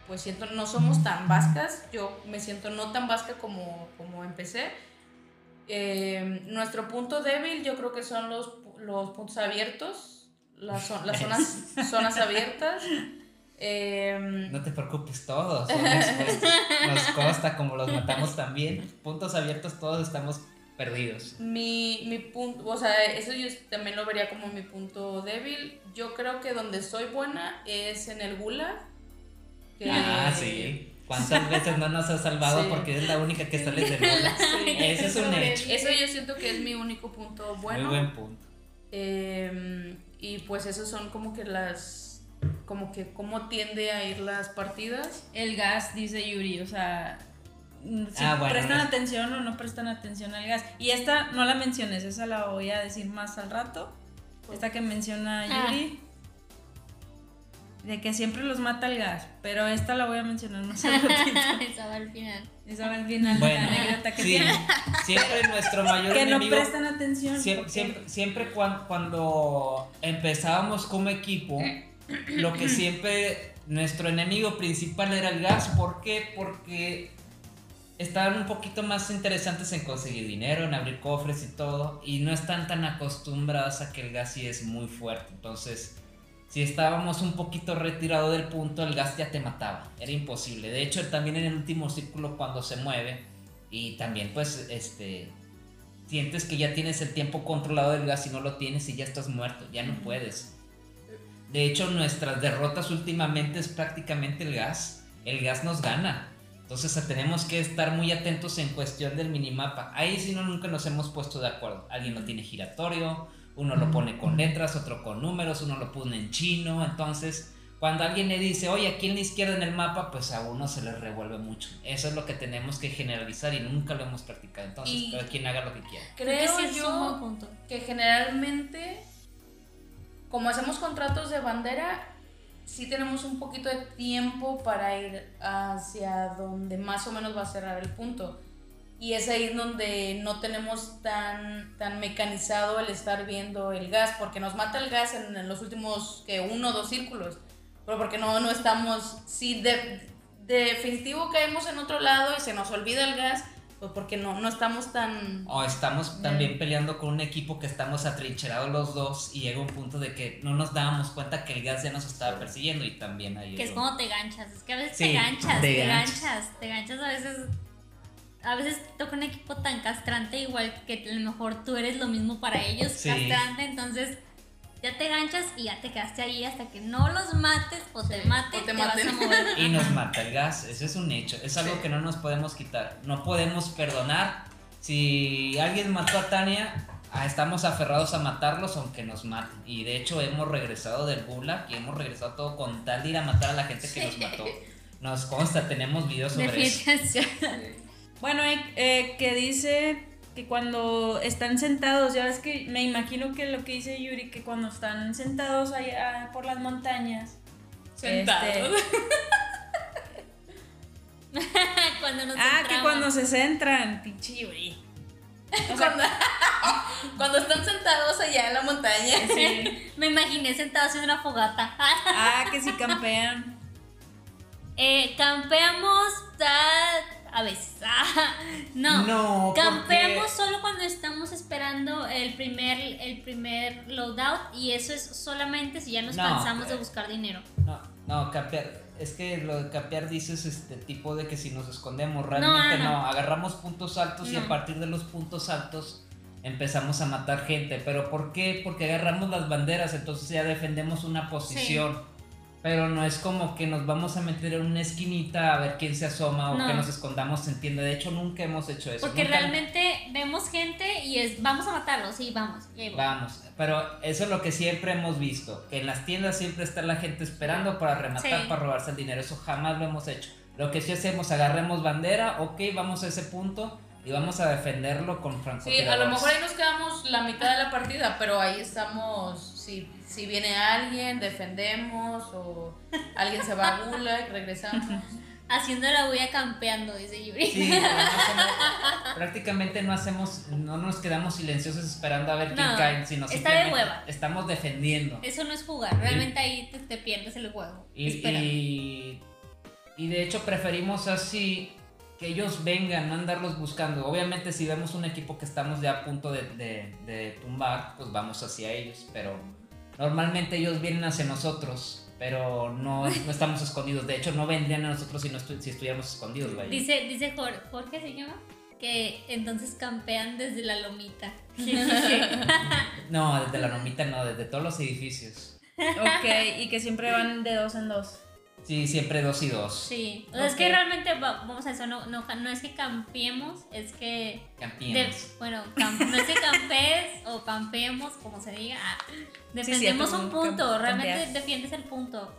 pues siento, no somos tan vascas, yo me siento no tan vasca como, como empecé. Eh, nuestro punto débil yo creo que son los, los puntos abiertos, las, las zonas, zonas abiertas. Eh, no te preocupes, todos son expuestos. Nos consta como los matamos también. Puntos abiertos, todos estamos perdidos. Mi, mi punto, o sea, eso yo también lo vería como mi punto débil. Yo creo que donde soy buena es en el gulag. Que ah, sí. ¿Cuántas veces no nos has salvado sí. porque eres la única que sale del gulag? Sí. Ese es un hecho. Eso yo siento que es mi único punto bueno. Muy buen punto. Eh, y pues esos son como que las como que cómo tiende a ir las partidas. El gas, dice Yuri, o sea, si ah, bueno, prestan no. atención o no prestan atención al gas. Y esta no la menciones, esa la voy a decir más al rato. Esta que menciona Yuri. Ah. De que siempre los mata el gas. Pero esta la voy a mencionar más al ratito. esa va al final. Esa va al final. Bueno, la que sí, siempre nuestro mayor que enemigo. Que no prestan atención. Siempre, siempre, siempre cuando, cuando empezábamos como equipo, lo que siempre nuestro enemigo principal era el gas. ¿Por qué? Porque estaban un poquito más interesantes en conseguir dinero, en abrir cofres y todo, y no están tan acostumbrados a que el gas sí es muy fuerte. Entonces, si estábamos un poquito retirado del punto, el gas ya te mataba, era imposible. De hecho, también en el último círculo cuando se mueve, y también pues, este, sientes que ya tienes el tiempo controlado del gas y no lo tienes y ya estás muerto, ya no puedes. De hecho, nuestras derrotas últimamente es prácticamente el gas. El gas nos gana. Entonces tenemos que estar muy atentos en cuestión del minimapa. Ahí sí no nunca nos hemos puesto de acuerdo. Alguien lo tiene giratorio, uno lo pone con letras, otro con números, uno lo pone en chino. Entonces, cuando alguien le dice, oye, aquí en la izquierda en el mapa, pues a uno se le revuelve mucho. Eso es lo que tenemos que generalizar y nunca lo hemos practicado. Entonces, y cada quien haga lo que quiera. Creo que yo que generalmente, como hacemos contratos de bandera, sí tenemos un poquito de tiempo para ir hacia donde más o menos va a cerrar el punto. Y es ahí donde no tenemos tan, tan mecanizado el estar viendo el gas, porque nos mata el gas en, los últimos que uno o dos círculos. Pero porque no, no estamos, si de, definitivo caemos en otro lado y se nos olvida el gas, porque no, no estamos tan... O estamos también peleando con un equipo que estamos atrincherados los dos y llega un punto de que no nos dábamos cuenta que el gas ya nos estaba persiguiendo y también ahí... Que es como te ganchas, es que a veces Sí, te ganchas, te te, ganchas. ganchas, te ganchas a veces. A veces te toca un equipo tan castrante, igual que a lo mejor tú eres lo mismo para ellos, Sí. castrante, entonces ya te ganchas y ya te quedaste ahí hasta que no los mates o te Sí, mate, o te te, maten. vas a mover. Y nos mata el gas, eso es un hecho, es algo Sí. que no nos podemos quitar, no podemos perdonar. Si alguien mató a Tania, ah, estamos aferrados a matarlos aunque nos maten. Y de hecho hemos regresado del Gulag y hemos regresado todo con tal de ir a matar a la gente que nos mató. Nos consta, tenemos videos sobre eso. Bueno, eh, eh, que dice que cuando están sentados, ya ves que me imagino que lo que dice Yuri, que cuando están sentados allá por las montañas, Sentados. Este, cuando nos ah, que cuando se centran, pinche Yuri. O sea, cuando, cuando están sentados allá en la montaña. sí. Me imaginé sentado haciendo una fogata. Ah, que si campean. Eh, campeamos tal- a veces. Ah, no. No, porque- Campeamos solo cuando estamos esperando el primer, el primer loadout y eso es solamente si ya nos No, cansamos de eh. buscar dinero. No, no, capear. Es que lo de capear dices este tipo de que si nos escondemos, realmente no. no. Agarramos puntos altos y a partir de los puntos altos empezamos a matar gente. ¿Pero por qué? Porque agarramos las banderas, entonces ya defendemos una posición. Pero no es como que nos vamos a meter en una esquinita a ver quién se asoma o No. que nos escondamos en tienda. De hecho, nunca hemos hecho eso. Porque Nunca- realmente vemos gente y es, vamos a matarlos, sí, vamos. va. Vamos, pero eso es lo que siempre hemos visto, que en las tiendas siempre está la gente esperando para rematar, Sí. para robarse el dinero, eso jamás lo hemos hecho. Lo que sí hacemos, agarremos bandera, ok, vamos a ese punto y vamos a defenderlo con Sí, a francotiradores. lo mejor ahí nos quedamos la mitad de la partida, pero ahí estamos. Si, si viene alguien, defendemos, o alguien se va a Gulag, regresamos. Haciendo la bulla campeando, dice Yuri. Sí, pero no hacemos- prácticamente no hacemos, no nos quedamos silenciosos esperando a ver quién cae, sino está de hueva. estamos defendiendo. Eso no es jugar, realmente ahí te, te pierdes el juego. Y, y, y de hecho preferimos así que ellos vengan, no andarlos buscando. Obviamente si vemos un equipo que estamos ya a punto de, de- de tumbar, pues vamos hacia ellos. Pero normalmente ellos vienen hacia nosotros, pero no, no estamos escondidos. De hecho no vendrían a nosotros si, no estu- si estuviéramos escondidos. vaya. Dice, dice Jorge, Jorge se llama, que entonces campean desde la lomita. No, desde la nomita no, desde todos los edificios. Ok, y que siempre van de dos en dos. Sí, siempre dos y dos. sí, es que realmente, va- vamos a eso, no, no, no es que campeemos, es que de- Campeones. bueno, cam- no es que campees o campeemos, como se diga. ah, Defendemos un punto, camp- realmente defiendes el punto.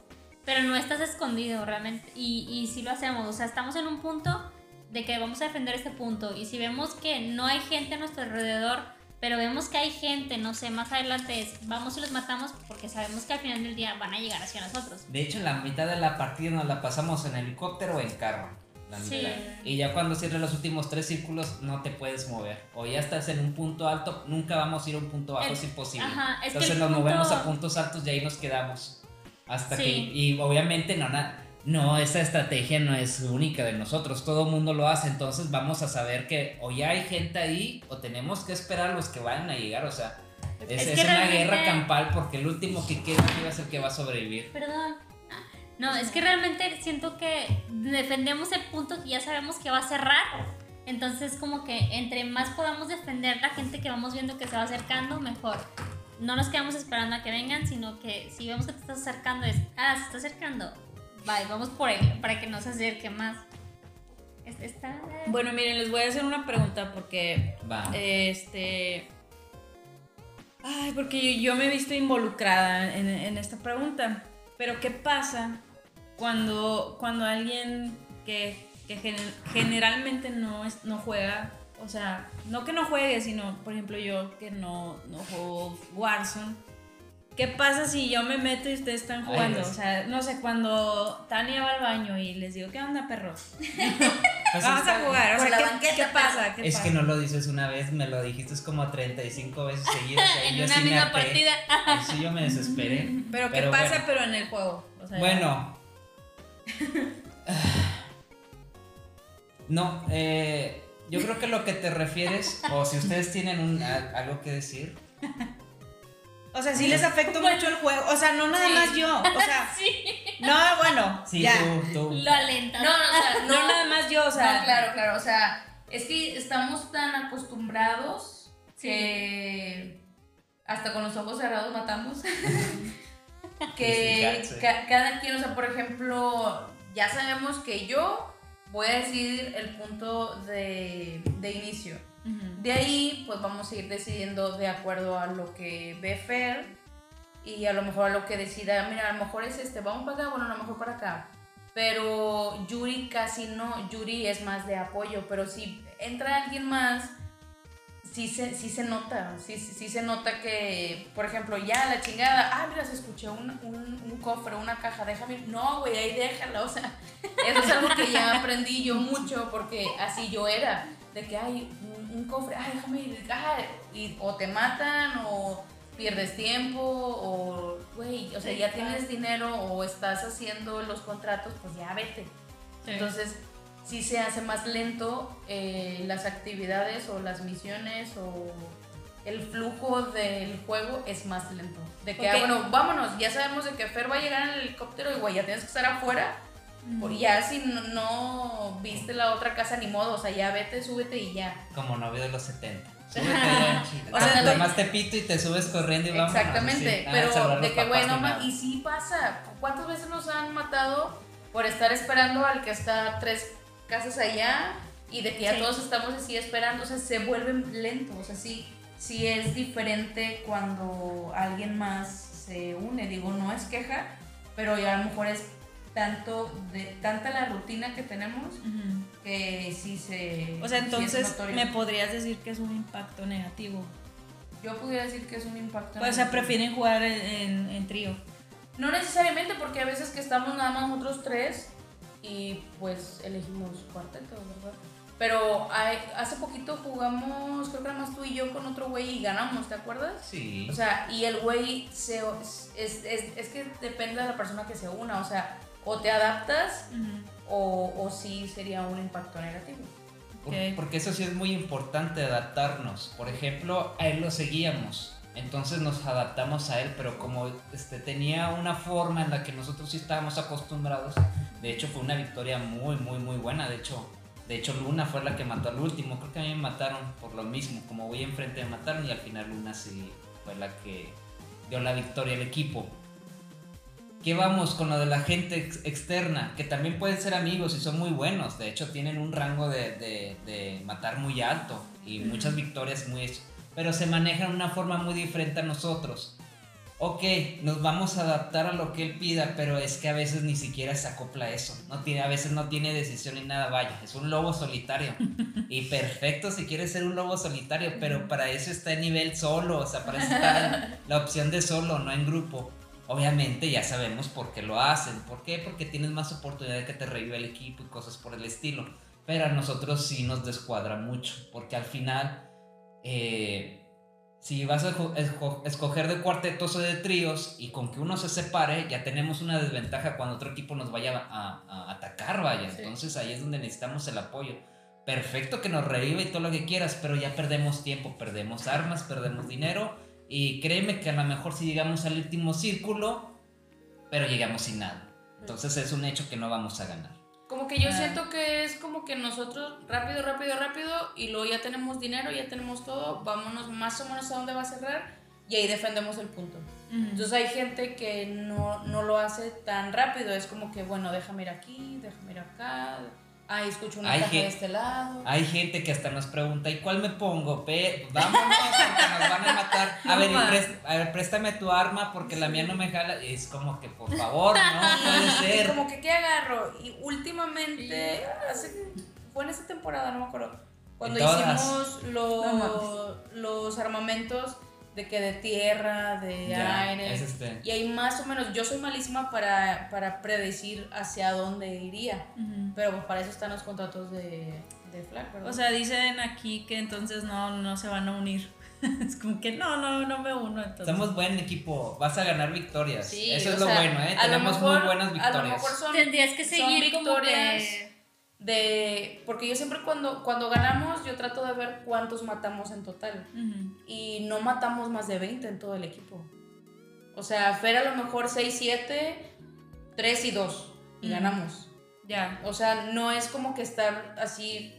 Pero no estás escondido realmente. Y, y sí lo hacemos. O sea, estamos en un punto de que vamos a defender este punto. Y si vemos que no hay gente a nuestro alrededor, pero vemos que hay gente, no sé, más adelante es, vamos y los matamos porque sabemos que al final del día van a llegar hacia nosotros. De hecho, la mitad de la partida nos la pasamos en helicóptero o en carro. la Sí. mitad. Y ya cuando cierres los últimos tres círculos no te puedes mover. O ya estás en un punto alto, nunca vamos a ir a un punto bajo, El- es imposible. ajá, es Entonces nos punto- movemos a puntos altos y ahí nos quedamos. Hasta Sí. que... Y obviamente no, na- no, esa estrategia no es única de nosotros, todo el mundo lo hace, entonces vamos a saber que o ya hay gente ahí o tenemos que esperar a los que vayan a llegar, o sea... Es, Es es que una guerra campal porque el último que queda aquí va a ser el que va a sobrevivir. Perdón. No, es que realmente siento que defendemos el punto que ya sabemos que va a cerrar. Entonces, como que entre más podamos defender la gente que vamos viendo que se va acercando, mejor. No nos quedamos esperando a que vengan, sino que si vemos que te estás acercando, es, ah, se está acercando, bye, vamos por él, para que no se acerque más. Es- Está... Bueno, miren, les voy a hacer una pregunta porque Va. Este. Ay, porque yo me he visto involucrada en, en esta pregunta. Pero, ¿qué pasa cuando, cuando alguien que, que gen- generalmente no, es, no juega, o sea, no que no juegue, sino, por ejemplo, yo que no, no juego Warzone? ¿Qué pasa si yo me meto y ustedes están jugando? Ay, o sea, no sé, cuando Tania va al baño y les digo, ¿qué onda, perros? Pues Vamos a jugar. O sea, la ¿qué, banqueta, ¿qué pasa? ¿Qué Es pasa? que no lo dices una vez, me lo dijiste como 35 veces seguidas. y en yo una sí misma partida. Ahí sí yo me desesperé. Pero, ¿qué Pero pasa, bueno. pero en el juego? O sea, Bueno. No, eh, Yo creo que lo que te refieres, o si ustedes tienen un, algo que decir. O sea, sí les afectó mucho el juego. O sea, no nada más yo. O sea, Sí. no, bueno. Sí, ya. tú, tú. Lo alenta. No, no, o sea, No, no, nada más yo, o sea. No, claro, claro. O sea, es que estamos tan acostumbrados que hasta con los ojos cerrados matamos. que ca- cada quien, o sea, por ejemplo, ya sabemos que yo voy a decidir el punto de, de inicio. De ahí, pues vamos a ir decidiendo de acuerdo a lo que ve Fer y a lo mejor a lo que decida, mira, a lo mejor es este, vamos para acá, bueno, a lo mejor para acá. Pero Yuri casi no, Yuri es más de apoyo, pero si entra alguien más, sí se, sí se nota, sí, sí se nota que, por ejemplo, ya la chingada, ah, mira, se escuchó un, un, cofre, una caja, déjame, ir". no, güey, ahí déjala, o sea, eso es algo que ya aprendí yo mucho porque así yo era, de que hay un, cofre, ay, déjame ir, y o te matan o pierdes tiempo o, güey, o sea, ya tienes dinero o estás haciendo los contratos, pues ya vete. Sí. Entonces, sí se hace más lento eh, las actividades o las misiones o el flujo del juego es más lento. De que, ah, bueno, vámonos, ya sabemos de que Fer va a llegar en el helicóptero y, güey, ya tienes que estar afuera. Por- Ya si no, no viste la otra casa ni modo, o sea, ya vete, súbete y ya. Como novio de los 70. Súbete ya, O sea, Ándale, más te pito y te subes corriendo y vámonos. Exactamente, Sí. Ah, pero de que, güey, papás no ni ma- nada. y sí pasa. ¿Cuántas veces nos han matado por estar esperando al que está tres casas allá y de que ya Sí. todos estamos así esperando? O sea, se vuelve lento. O sea, sí, sí es diferente cuando alguien más se une. Digo, no es queja, pero ya a lo mejor es tanto de tanta la rutina que tenemos Ujú. que sí se. O sea, sí es entonces notorio. me podrías decir que es un impacto negativo. Yo pudiera decir que es un impacto. Pues, o sea, negativo. prefieren jugar en, en- en trío. No necesariamente, porque a veces que estamos nada más nosotros tres y pues elegimos cuarteto, ¿verdad? Pero hay- hace poquito jugamos, creo que nada más tú y yo con otro güey y ganamos, ¿te acuerdas? Sí. O sea, y el güey se, es, es, es que depende de la persona que se una, o sea, o te adaptas o, o sí sería un impacto negativo. Porque eso sí es muy importante, adaptarnos. Por ejemplo, a él lo seguíamos. Entonces nos adaptamos a él, pero como este, tenía una forma en la que nosotros sí estábamos acostumbrados, de hecho fue una victoria muy, muy, muy buena. De hecho, de hecho Luna fue la que mató al último. Creo que a mí me mataron por lo mismo. Como voy enfrente me mataron y al final Luna sí fue la que dio la victoria al equipo. ¿Qué vamos con lo de la gente ex- externa? Que también pueden ser amigos y son muy buenos. De hecho, tienen un rango de, de- de matar muy alto y muchas victorias muy... Pero se manejan de una forma muy diferente a nosotros. Ok, nos vamos a adaptar a lo que él pida, pero es que a veces ni siquiera se acopla eso. No tiene, a veces no tiene decisión ni nada, vaya. Es un lobo solitario. Y perfecto si quiere ser un lobo solitario, pero para eso está en nivel solo. O sea, para eso está la opción de solo, no en grupo. Obviamente ya sabemos por qué lo hacen. ¿Por qué? Porque tienes más oportunidad de que te reviva el equipo y cosas por el estilo. Pero a nosotros sí nos descuadra mucho. Porque al final, eh, si vas a esco- esco- escoger de cuartetos o de tríos y con que uno se separe, ya tenemos una desventaja cuando otro equipo nos vaya a, a atacar, vaya. Sí. Entonces ahí es donde necesitamos el apoyo. Perfecto que nos reviva y todo lo que quieras, pero ya perdemos tiempo, perdemos armas, perdemos dinero. Y créeme que a lo mejor si llegamos al último círculo, pero llegamos sin nada. Entonces es un hecho que no vamos a ganar. Como que yo Ah. siento que es como que nosotros rápido, rápido, rápido y luego ya tenemos dinero, ya tenemos todo, vámonos más o menos a dónde va a cerrar y ahí defendemos el punto. Ujú. Entonces hay gente que no, no lo hace tan rápido, es como que, bueno, déjame ir aquí, déjame ir acá, ay, escucho una Hay caja de este lado. Hay gente que hasta nos pregunta, ¿y cuál me pongo? Pe vámonos porque nos van a matar. A ver, a ver, préstame tu arma porque la mía no me jala. Y es como que, por favor, no puede Y ser. como que, ¿qué agarro? Y últimamente, hace, fue en esta temporada, no me acuerdo, cuando hicimos No lo- los armamentos de que de tierra, de Ya, aire. es este. Y ahí más o menos, yo soy malísima para, para predecir hacia dónde iría. Pero pues para eso están los contratos de, de Flag, ¿verdad? O sea, dicen aquí que entonces no, no se van a unir. es como que no, no, no me uno. Entonces. Somos buen equipo, vas a ganar victorias. Sí, Eso es lo sea, bueno, ¿eh? Tenemos mejor- muy buenas A lo victorias. mejor son, Tendrías que son seguir como victorias que... de porque yo siempre cuando cuando ganamos yo trato de ver cuántos matamos en total y no matamos más de 20 en todo el equipo. O sea, Fer a lo mejor 6 7 3 y 2 y ganamos. Ya. O sea, no es como que estar así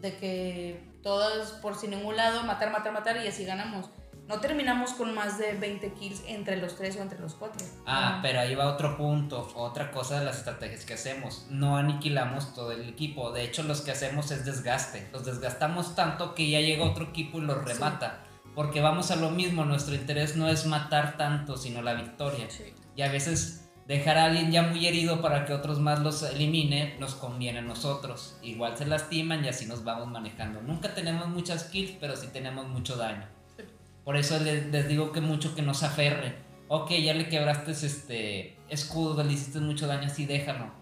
de que todos por sin ningún lado matar, matar, matar y así ganamos. No terminamos con más de 20 kills entre los tres o entre los cuatro. Ah, pero ahí va otro punto, otra cosa de las estrategias que hacemos. No aniquilamos todo el equipo, de hecho los que hacemos es desgaste. Los desgastamos tanto que ya llega otro equipo y los remata. Porque vamos a lo mismo, nuestro interés no es matar tanto, sino la victoria. Y a veces dejar a alguien ya muy herido para que otros más los elimine nos conviene a nosotros. Igual se lastiman y así nos vamos manejando. Nunca tenemos muchas kills, pero sí tenemos mucho daño. Sí. Por eso les, les digo que mucho que nos aferre. Ok, ya le quebraste este escudo, le hiciste mucho daño, así déjalo.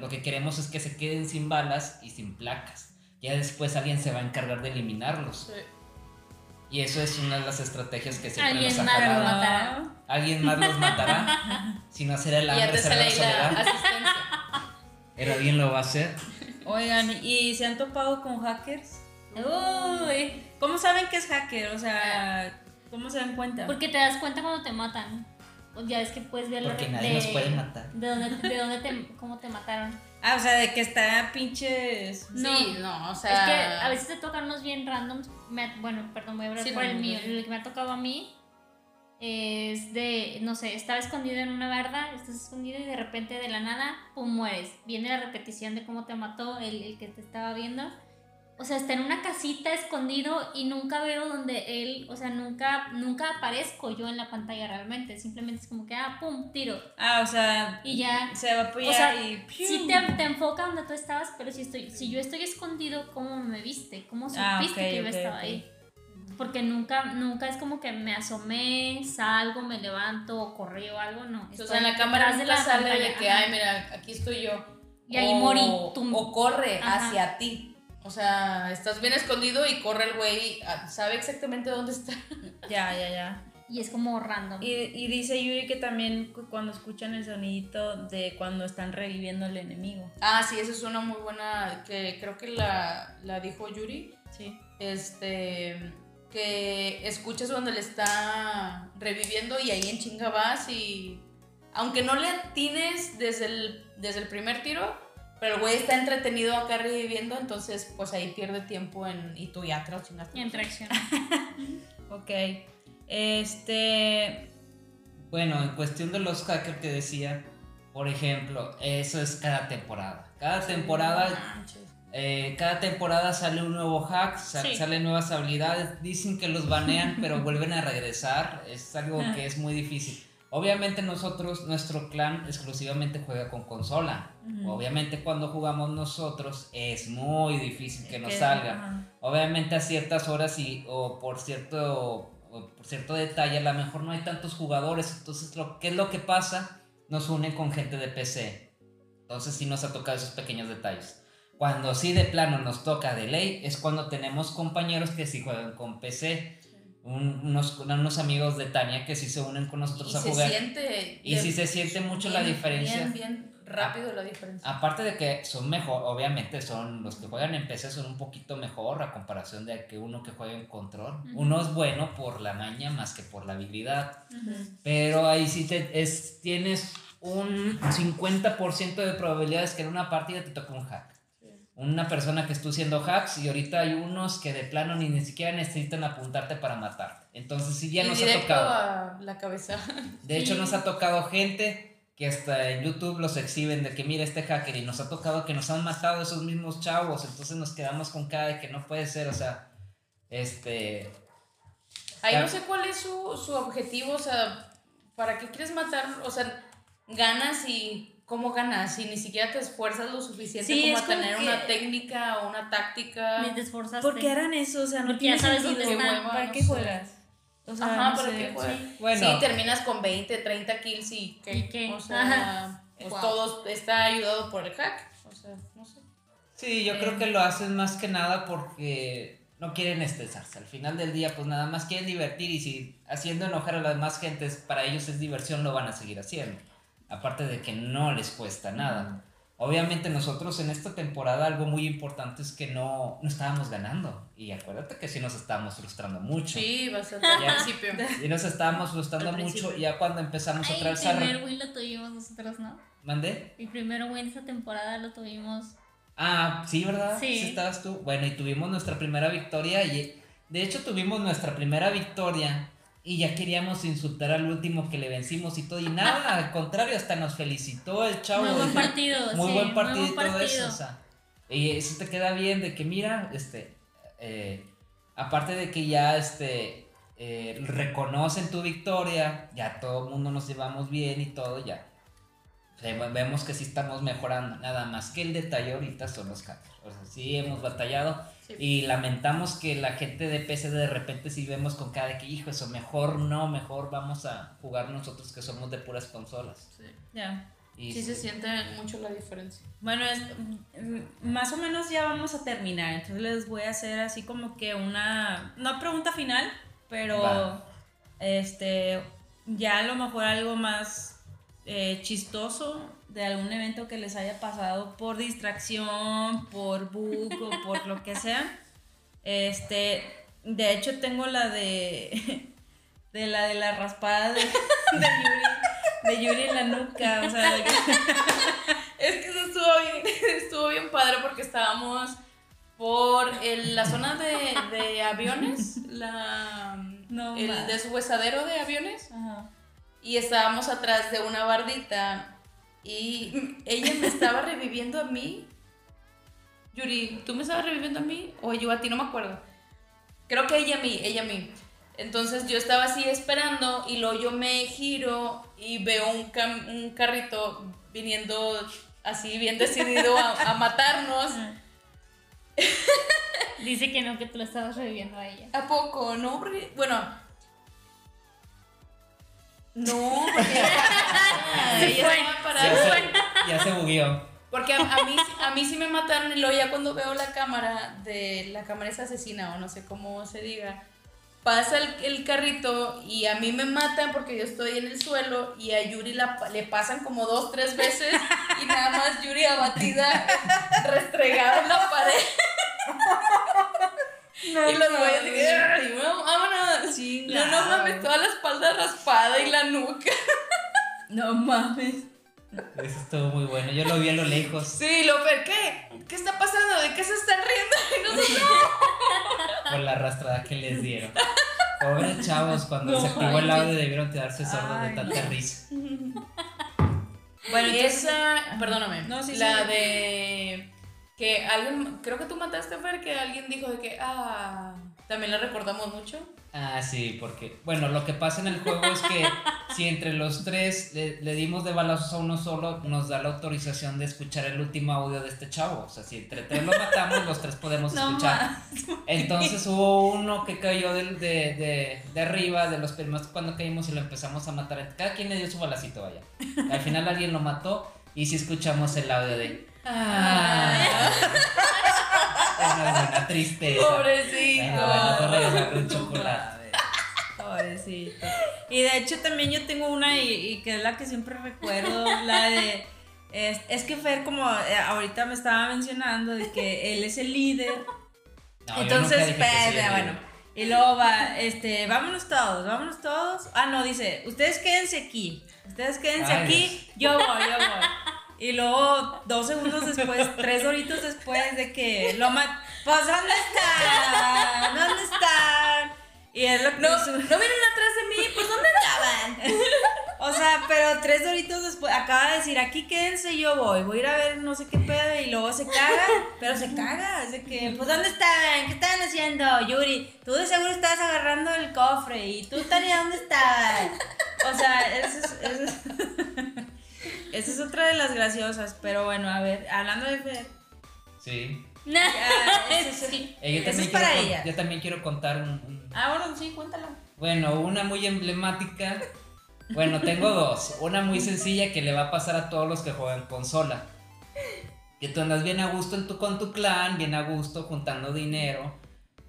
Lo, que queremos es que se queden sin balas y sin placas. Ya después alguien se va a encargar de eliminarlos. Y eso es una de las estrategias que siempre Alguien ha más jalado. lo matará. Alguien más los matará. si no será el hambre, será la soledad. asistencia. Pero alguien lo va a hacer. Oigan, ¿y se han topado con hackers? Uy, ¿Cómo saben que es hacker? O sea, ¿cómo se dan cuenta? porque te das cuenta cuando te matan. Ya es que puedes ver Porque nadie de, nos puede matar. De dónde, de dónde te, cómo te mataron. Ah, o sea, de que está pinches. No. Sí, no, o sea. es que a veces te tocan unos bien randoms. me bueno, perdón, voy a hablar Sí, por no, el mío. El que me ha tocado a mí es de, no sé, estaba escondido en una barda, estás escondido y de repente de la nada, pum, mueres. Viene la repetición de cómo te mató el, el que te estaba viendo. O sea, está en una casita escondido y nunca veo donde él, o sea, nunca, nunca aparezco yo en la pantalla realmente. Simplemente es como que, ah, pum, tiro. Ah, o sea, Y ya se va a apoyar o sea, y. Sí te, te enfoca donde tú estabas, pero si estoy, si yo estoy escondido, ¿cómo me viste? ¿Cómo supiste Ah, ok, que yo estaba ok. ahí? Porque nunca, nunca es como que me asomé, salgo, me levanto o corrí o algo, no. O sea, Estoy en la cámara nunca sale de pantalla, que, ajá. ay, mira, aquí estoy yo. Y ahí o, morí, tum. O corre Ajá. hacia ti. O sea, estás bien escondido y corre el güey, ah, sabe exactamente dónde está. Ya, ya, ya. Y es como random. Y, y dice Yuri que también cu- cuando escuchan el sonidito de cuando están reviviendo al enemigo. Ah, sí, esa es una muy buena, que creo que la, la dijo Yuri. Sí. Este, que escuchas donde le está reviviendo y ahí en chinga vas y aunque no le atines desde el, desde el primer tiro, pero el güey está entretenido acá reviviendo, entonces pues ahí pierde tiempo en, y tú ya te. Y en tracción. Ok. Este. Bueno, en cuestión de los hackers que decía, por ejemplo, eso es cada temporada. Cada temporada, eh, cada temporada sale un nuevo hack, sa- Sí. salen nuevas habilidades. Dicen que los banean, pero vuelven a regresar. Es algo que es muy difícil. Obviamente nosotros, nuestro clan exclusivamente juega con consola. Obviamente cuando jugamos nosotros es muy difícil que nos salga. Obviamente a ciertas horas y o por cierto o por cierto detalle a lo mejor no hay tantos jugadores, entonces lo ¿qué es lo que pasa? Nos unen con gente de PC. Entonces sí nos ha tocado esos pequeños detalles. Cuando sí de plano nos toca de ley es cuando tenemos compañeros que sí juegan con PC. Un- unos, unos amigos de Tania que sí se unen con nosotros Y a se jugar. siente. y de- sí se siente mucho la bien, diferencia. Bien, bien rápido la diferencia. Aparte de que son mejor, obviamente son los que juegan en PC son un poquito mejor a comparación de que uno que juega en control. Uno es bueno por la maña más que por la habilidad. Pero ahí sí te, es, tienes un 50% de probabilidades que en una partida te toque un hack. Una persona que esté haciendo hacks y ahorita hay unos que de plano ni, ni siquiera necesitan apuntarte para matarte. Entonces sí ya y nos ha tocado. a la cabeza. De hecho, nos ha tocado gente que hasta en YouTube los exhiben de que mira este hacker y nos ha tocado que nos han matado esos mismos chavos, entonces nos quedamos con cara de que no puede ser, o sea, este... Ahí no sé cuál es su, su objetivo, o sea, ¿para qué quieres matar? O sea, ganas y cómo ganas y ni siquiera te esfuerzas lo suficiente Sí, como es a como tener que- una técnica o una táctica. Ni te esforzaste. ¿Por qué harán eso? O sea, no Porque ya tiene sabes sentido. dónde están. hueva, ¿Para no qué sé. juegas? O sea, Ajá, no ¿para sé, qué juegas? sí. Bueno, Sí, terminas con 20, 30 kills y ¿qué? ¿Y qué? O sea, Ajá. pues Wow. todo está ayudado por el hack. O sea, no sé. sí, yo creo que lo hacen más que nada porque no quieren estresarse. Al final del día, pues nada más quieren divertir y si haciendo enojar a las demás gentes para ellos es diversión, lo van a seguir haciendo. Aparte de que no les cuesta nada. Obviamente nosotros en esta temporada algo muy importante es que no, no estábamos ganando. Y acuérdate que sí nos estábamos frustrando mucho. Sí, bastante al Ya. principio. Y nos estábamos frustrando mucho y ya cuando empezamos Ay, otra el vez a... re- primer win lo tuvimos nosotros, ¿no? ¿Mandé? El primer win esa temporada lo tuvimos. Ah, sí, ¿verdad? Sí. estabas tú. Bueno, y tuvimos nuestra primera victoria y de hecho tuvimos nuestra primera victoria y ya queríamos insultar al último que le vencimos y todo y nada, al contrario, hasta nos felicitó el chavo. muy buen partido, Muy sí, buen partido muy y todo partido. eso, o sea. Y eso te queda bien de que mira, este, eh, aparte de que ya, este, eh, reconocen tu victoria, ya todo el mundo nos llevamos bien y todo, ya. O sea, ve- vemos que sí estamos mejorando, nada más que el detalle ahorita son los cambios. O sea, sí hemos batallado Sí. y lamentamos que la gente de PC de repente sí vemos con cara de que, hijo, eso mejor no, mejor vamos a jugar nosotros que somos de puras consolas. Sí. Ya. Sí se siente mucho la diferencia. Bueno, es, mm, más o menos ya vamos a terminar, entonces les voy a hacer así como que una, no pregunta final, pero Va. este, ya a lo mejor algo más eh, chistoso de algún evento que les haya pasado por distracción, por bug o por lo que sea. Este, de hecho tengo la de, de la de la raspada de, de Yuri, de Yuri en la nuca, o sea, de que- Es que eso estuvo bien, estuvo bien padre porque estábamos por el- la zona de, de aviones, la, No el más. deshuesadero de aviones, Ajá. y estábamos atrás de una bardita y ella me estaba reviviendo a mí. Yuri, ¿tú me estabas reviviendo a mí o yo a ti? No me acuerdo. Creo que ella a mí, ella a mí. Entonces yo estaba así esperando y luego yo me giro y veo un, cam- un carrito viniendo así bien decidido a, a matarnos. Dice que no, que tú la estabas reviviendo a ella. ¿A poco? No, bueno. No, porque ella, Se ella fue, ya se, ya se bugueó. Porque a, a mí, a mí sí me mataron y luego ya cuando veo la cámara de la cámara es asesina o no sé cómo se diga, pasa el, el carrito y a mí me matan porque yo estoy en el suelo y a Yuri la, le pasan como dos, tres veces y nada más Yuri abatida, restregada en la pared. y los güeyes así, "Ay, no, vámonos. No, no mames, toda la espalda raspada y la nuca. No mames. Eso estuvo muy bueno. Yo lo vi a lo lejos. Sí, lo ver, ¿qué? ¿Qué está pasando? ¿De qué se están riendo? Y nosotros, Por la arrastrada que les dieron. Pobres chavos, cuando No se activó el audio debieron quedarse sordos de tanta risa. Bueno, Y entonces- esa, perdóname, No, sí, la sí. de que alguien, creo que tú mataste a Fer, que alguien dijo de que, ah, también la recordamos mucho. Ah, sí, porque, bueno, lo que pasa en el juego es que si entre los tres le, le dimos de balazos a uno solo, nos da la autorización de escuchar el último audio de este chavo. O sea, si entre tres lo matamos, los tres podemos No escuchar. Entonces hubo uno que cayó de, de, de arriba, de los primeros cuando caímos y lo empezamos a matar. Cada quien le dio su balacito, vaya. Al final alguien lo mató y si escuchamos el audio de... Ah, es una tristeza. Pobrecito. Bueno, bueno, pues un chocolate. Pobrecito. Y de hecho también yo tengo una y, y que es la que siempre recuerdo, la de... Es, es que Fer, como eh, ahorita me estaba mencionando, de que él es el líder. No, Entonces, espérate, amigo. bueno. Y luego va, este, vámonos todos, vámonos todos. Ah, no, dice, ustedes quédense aquí. Ustedes quédense Ay, aquí, yo voy, yo voy. Y luego, dos segundos después, tres horitos después de que lo mat... Pues, ¿dónde están? ¿Dónde están? Y es lo que... No, no vienen atrás de mí, pues ¿dónde estaban? O sea, pero tres horitos después acaba de decir, aquí quédense, yo voy, voy a ir a ver no sé qué pedo y luego se caga, pero se caga, es de que, pues ¿dónde están? ¿Qué estaban haciendo? Yuri, tú de seguro estabas agarrando el cofre y tú, Tania, ¿dónde estabas? O sea, esa es, esa es, esa es otra de las graciosas, pero bueno, a ver, hablando de Fer, Sí. ya, ese es- Sí. Eh, yo, Eso también es para ella. yo también quiero contar un, un- Ah, bueno, sí, cuéntalo. Bueno, una muy emblemática. Bueno, tengo dos. Una muy sencilla que le va a pasar a todos los que juegan consola. Que tú andas bien a gusto en tu, con tu clan, bien a gusto juntando dinero.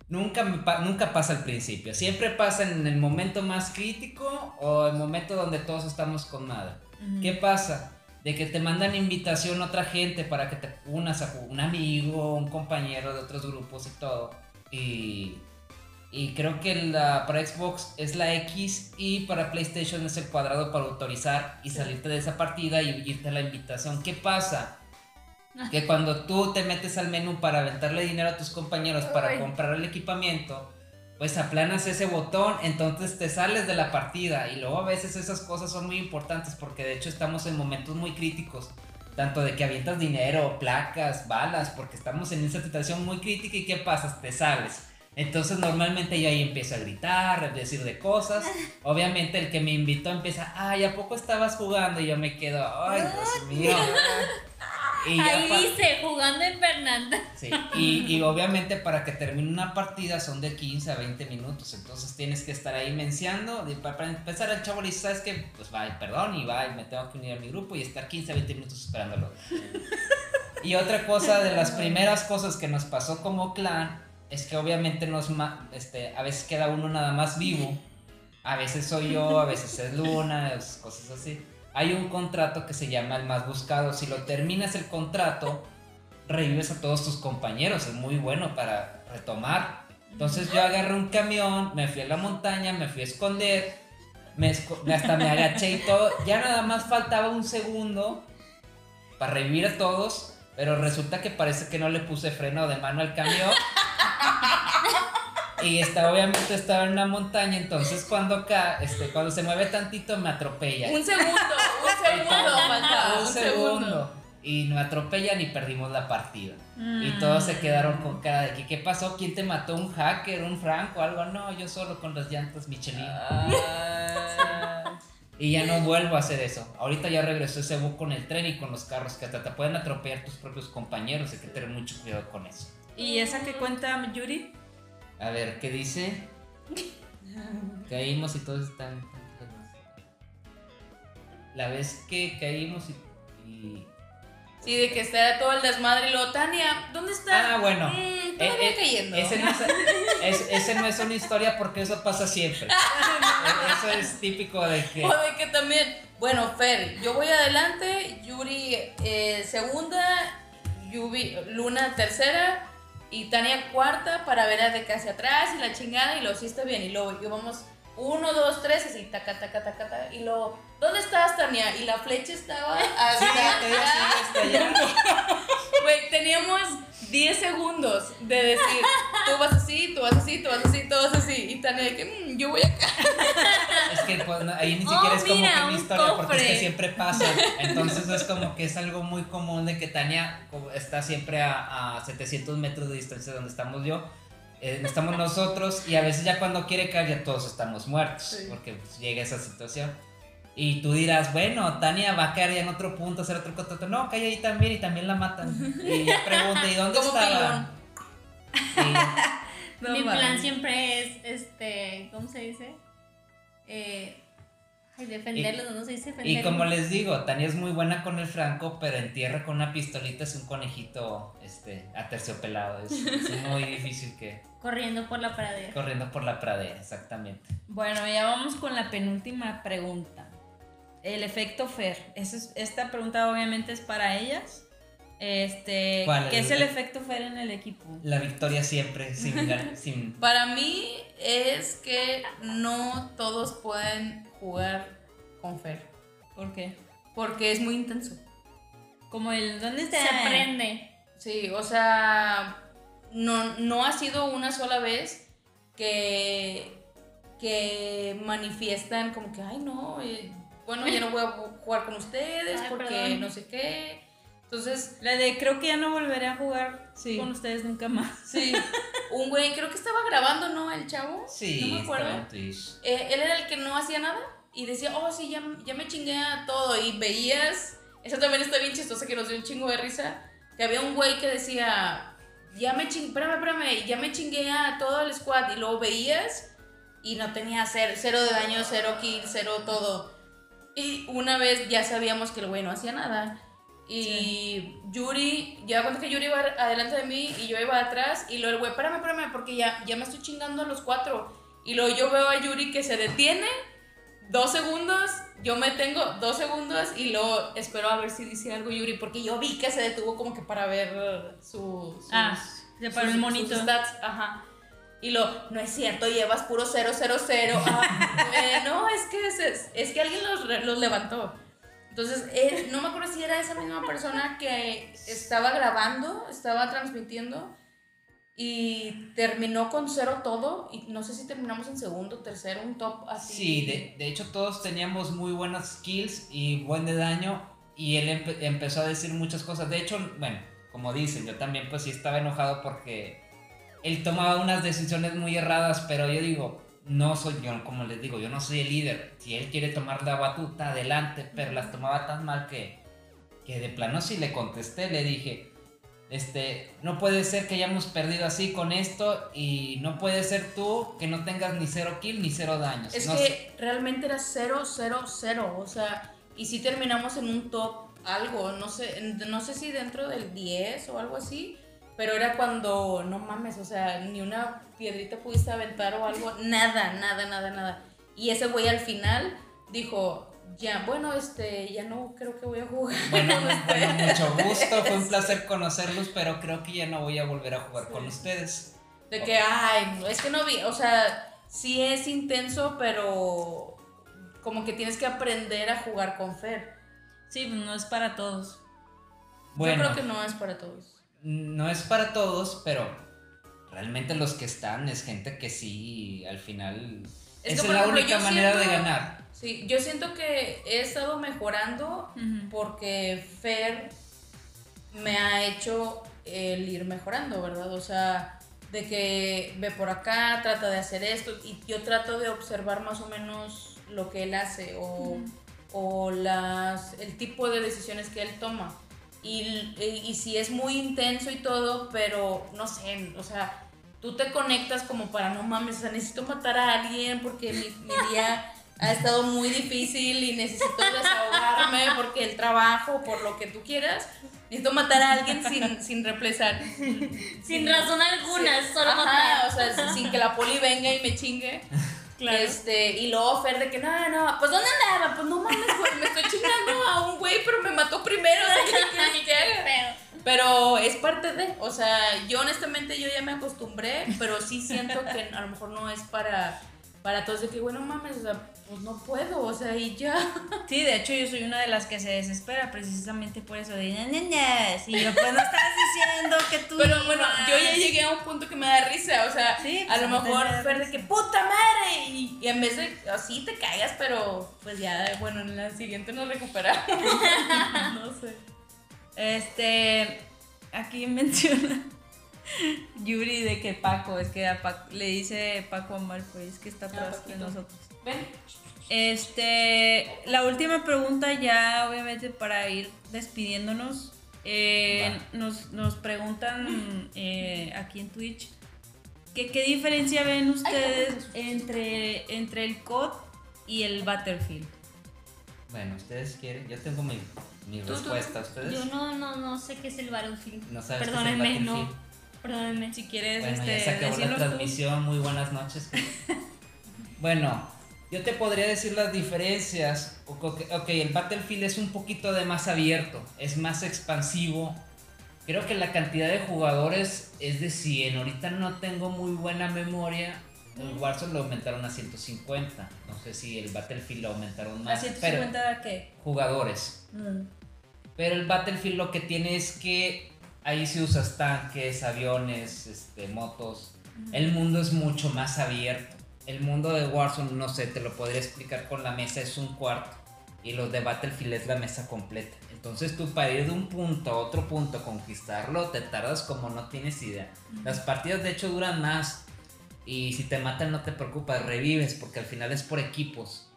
Nunca, nunca pasa al principio. Siempre pasa en el momento más crítico o el momento donde todos estamos con ¿Qué pasa? de que te mandan invitación a otra gente para que te unas a un amigo, un compañero de otros grupos y todo. Y, y creo que la, para Xbox es la X y para PlayStation es el cuadrado para autorizar y salirte de esa partida y irte a la invitación. ¿Qué pasa? Que cuando tú te metes al menú para aventarle dinero a tus compañeros para comprar el equipamiento, pues aplanas ese botón, entonces te sales de la partida y luego a veces esas cosas son muy importantes porque de hecho estamos en momentos muy críticos, tanto de que avientas dinero, placas, balas, porque estamos en esa situación muy crítica y ¿qué pasa? Te sales. Entonces normalmente yo ahí empiezo a gritar, a decir de cosas. Obviamente el que me invitó empieza, ay, ¿a poco estabas jugando? Y yo me quedo, ay, Dios mío. Y Ahí dice, jugando en Fernanda. Sí, y, y obviamente para que termine una partida son de 15 a 20 minutos, entonces tienes que estar ahí menciando. y para empezar, el chavo le dice, ¿sabes qué? Pues va, perdón, y va, y me tengo que unir a mi grupo y estar 15 a 20 minutos esperándolo. Y otra cosa, de las primeras cosas que nos pasó como clan, es que obviamente nos, este, a veces queda uno nada más vivo, a veces soy yo, a veces es Luna, cosas así. Hay un contrato que se llama el más buscado, si lo terminas el contrato, revives a todos tus compañeros, es muy bueno para retomar. Entonces yo agarré un camión, me fui a la montaña, me fui a esconder, me esco- hasta me agaché y todo, ya nada más faltaba un segundo para revivir a todos, pero resulta que parece que no le puse freno de mano al camión. Y está, obviamente estaba en una montaña, entonces cuando acá, este, cuando se mueve tantito me atropella. Un segundo, un segundo, faltaba. Un segundo. Y me atropellan y perdimos la partida. Y Mm. todos se quedaron con cara de que, ¿qué pasó? ¿Quién te mató? ¿Un hacker? ¿Un franco? Algo. No, yo solo con las llantas Michelin. Ah. Y ya no vuelvo a hacer eso. Ahorita ya regresó ese bug con el tren y con los carros que hasta te pueden atropellar tus propios compañeros. Hay que tener mucho cuidado con eso. ¿Y esa que cuenta Yuri? A ver, ¿qué dice? Caímos y todos están. La vez que caímos y. y- Sí, de que está todo el desmadre y luego, Tania, ¿dónde está? Ah, bueno. Mm, Eh, todavía eh, cayendo. Ese no, es, es- ese no es una historia porque eso pasa siempre. Eh, Eso es típico de que. O de que también, bueno, Fer, yo voy adelante, Yuri eh, segunda, Yubi, Luna tercera y Tania cuarta para ver a de casi atrás y la chingada y sí está bien y luego y vamos uno, dos, tres, así taca, taca, taca, taca y luego, ¿dónde estás Tania? Y la flecha estaba hasta allá. Güey, teníamos 10 segundos de decir, tú vas así, tú vas así, tú vas así, tú vas así. Y Tania de que, "Mm, yo voy acá. Es que pues, no, ahí ni Oh, siquiera es como mira, que mi un historia porque es que siempre pasa. Entonces es como que es algo muy común de que Tania está siempre a, a 700 metros de distancia de donde estamos yo. Eh, estamos nosotros y a veces ya cuando quiere caer ya todos estamos muertos Sí. porque pues, llega esa situación. Y tú dirás, bueno, Tania va a caer ya en otro punto, hacer otro contrato. No, cae ahí también y también la matan. Y yo pregunto, ¿y dónde estaba? Y- No Mi plan siempre es, este, ¿cómo se dice? Eh, ay, defenderlos, no se dice Y defenderlos. como les digo, Tania es muy buena con el franco, pero en tierra con una pistolita es un conejito este, aterciopelado. Es, es muy difícil que Corriendo por la pradera. corriendo por la pradera, exactamente. Bueno, ya vamos con la penúltima pregunta. El efecto Fer. Esa es- esta pregunta obviamente es para ellas. Este, ¿Cuál? ¿Qué es el efecto Fer en el equipo? La victoria siempre, sin, sin Para mí es que no todos pueden jugar con Fer. ¿Por qué? Porque es muy intenso. Como el ¿dónde está? Se aprende. Sí, o sea, no, no ha sido una sola vez que, que manifiestan como que, ay, no, eh, bueno, ya no voy a jugar con ustedes Ay, porque perdón. no sé qué. Entonces, La de creo que ya no volveré a jugar Sí. con ustedes nunca más. sí, un güey, creo que estaba grabando, ¿no? El chavo. Sí, no me acuerdo. Eh, él era el que no hacía nada y decía, oh, sí, ya, ya me chingué a todo. Y veías, eso también está bien chistoso que nos dio un chingo de risa, que había un güey que decía, ya me chingué, espérame, espérame, ya me chingué a todo el squad. Y luego veías y no tenía cero, cero de daño, cero kill, cero todo. Y una vez ya sabíamos que el güey no hacía nada. Y Yuri, ya cuenta que Yuri iba adelante de mí y yo iba atrás. Y luego el güey, espérame, espérame, porque ya, ya me estoy chingando a los cuatro. Y luego yo veo a Yuri que se detiene, dos segundos, yo me tengo dos segundos y luego espero a ver si dice algo Yuri, porque yo vi que se detuvo como que para ver su, sus, Ah, se paró el monito. sus stats, ajá. Y lo, no es cierto, llevas puro 000. Ah, eh, no, es que, es, es que alguien los, los levantó. Entonces, eh, no me acuerdo si era esa misma persona que estaba grabando, estaba transmitiendo y terminó con cero todo. Y no sé si terminamos en segundo, tercero, un top así. Sí, de, de hecho todos teníamos muy buenas skills y buen daño y él empe- empezó a decir muchas cosas. De hecho, bueno, como dicen, yo también pues sí estaba enojado porque él tomaba unas decisiones muy erradas, pero yo digo, no soy yo, como les digo, yo no soy el líder. Si él quiere tomar la batuta, adelante, pero las tomaba tan mal que, que de plano sí le contesté, le dije, este, no puede ser que hayamos perdido así con esto y no puede ser tú que no tengas ni cero kill ni cero daños. Es No que sé. realmente era 0, 0, 0. O sea, y si terminamos en un top algo, no sé, no sé si dentro del 10 o algo así. Pero era cuando, no mames, o sea, ni una piedrita pudiste aventar o algo, nada, nada, nada, nada. Y ese güey al final dijo, ya, bueno, este, ya no creo que voy a jugar. Bueno, bueno, ustedes". mucho gusto, fue un placer conocerlos, pero creo que ya no voy a volver a jugar con ustedes. De que, ay, es que no vi, o sea, sí es intenso, pero como que tienes que aprender a jugar con Fer. Sí, pues no es para todos. Bueno, Yo creo que no es para todos. No es para todos, pero realmente los que están es gente que sí, al final, Es la ejemplo, única manera de ganar. Sí, yo siento que he estado mejorando porque Fer me ha hecho el ir mejorando, ¿verdad? O sea, de que ve por acá, trata de hacer esto y yo trato de observar más o menos lo que él hace o, o las, el tipo de decisiones que él toma. Y, y, y si es muy intenso y todo, pero no sé, o sea, tú te conectas como para no mames, o sea, necesito matar a alguien porque mi, mi día ha estado muy difícil y necesito desahogarme porque el trabajo, por lo que tú quieras, necesito matar a alguien sin, sin represar. Sin razón alguna, solo Ajá, matar. o sea, sin- sin que la poli venga y me chingue. Claro. Este, y luego Fer de que, no, no, pues ¿dónde andaba? Pues no mames, güey, me estoy chingando a un güey, pero me mató primero. Pero- Pero es parte de, o sea, yo honestamente yo ya me acostumbré, pero sí siento que a lo mejor no es para, para todos de que, bueno, mames, o sea, pues no puedo, o sea, y ya. Sí, de hecho yo soy una de las que se desespera precisamente por eso de ñañañas. Y yo, pues no estabas diciendo que tú. Pero bueno, yo ya llegué a un punto que me da risa, o sea, Sí, a pues, lo a mí mejor Fer de que puta madre, y, y en vez de así te caigas, pero pues ya, bueno, en la siguiente nos recuperamos. no sé. Este. Aquí menciona Yuri de que Paco, es que a Paco- le dice Paco a Malfoy, es que está atrás de nosotros. Ven. Este, la última pregunta ya obviamente para ir despidiéndonos. Eh, nos, nos preguntan eh, aquí en Twitch que qué diferencia ven ustedes entre, entre el COD y el Battlefield. Bueno, ustedes quieren, yo tengo mi, mi Tú, tú. respuesta. ¿Ustedes? Yo no, no, no sé qué es el Battlefield. No sabes qué es el Perdónenme, no. Perdónenme. Si quieres Bueno, ya este, se acabó la tú. transmisión, muy buenas noches. bueno, yo te podría decir las diferencias. Ok, el Battlefield es un poquito de más abierto, es más expansivo. Creo que la cantidad de jugadores es de 100. Ahorita no tengo muy buena memoria. El Warzone lo aumentaron a 150. No sé si el Battlefield lo aumentaron ¿A más. pero 150 de qué? jugadores. Mm. Pero el Battlefield lo que tiene es que ahí sí usas tanques, aviones, este, motos. El mundo es mucho más abierto. El mundo de Warzone, no sé, te lo podría explicar con la mesa, es un cuarto. Y los de Battlefield es la mesa completa. Entonces tú para ir de un punto a otro punto, conquistarlo, te tardas como no tienes idea. Las partidas de hecho duran más. Y si te matan no te preocupes, revives porque al final es por equipos.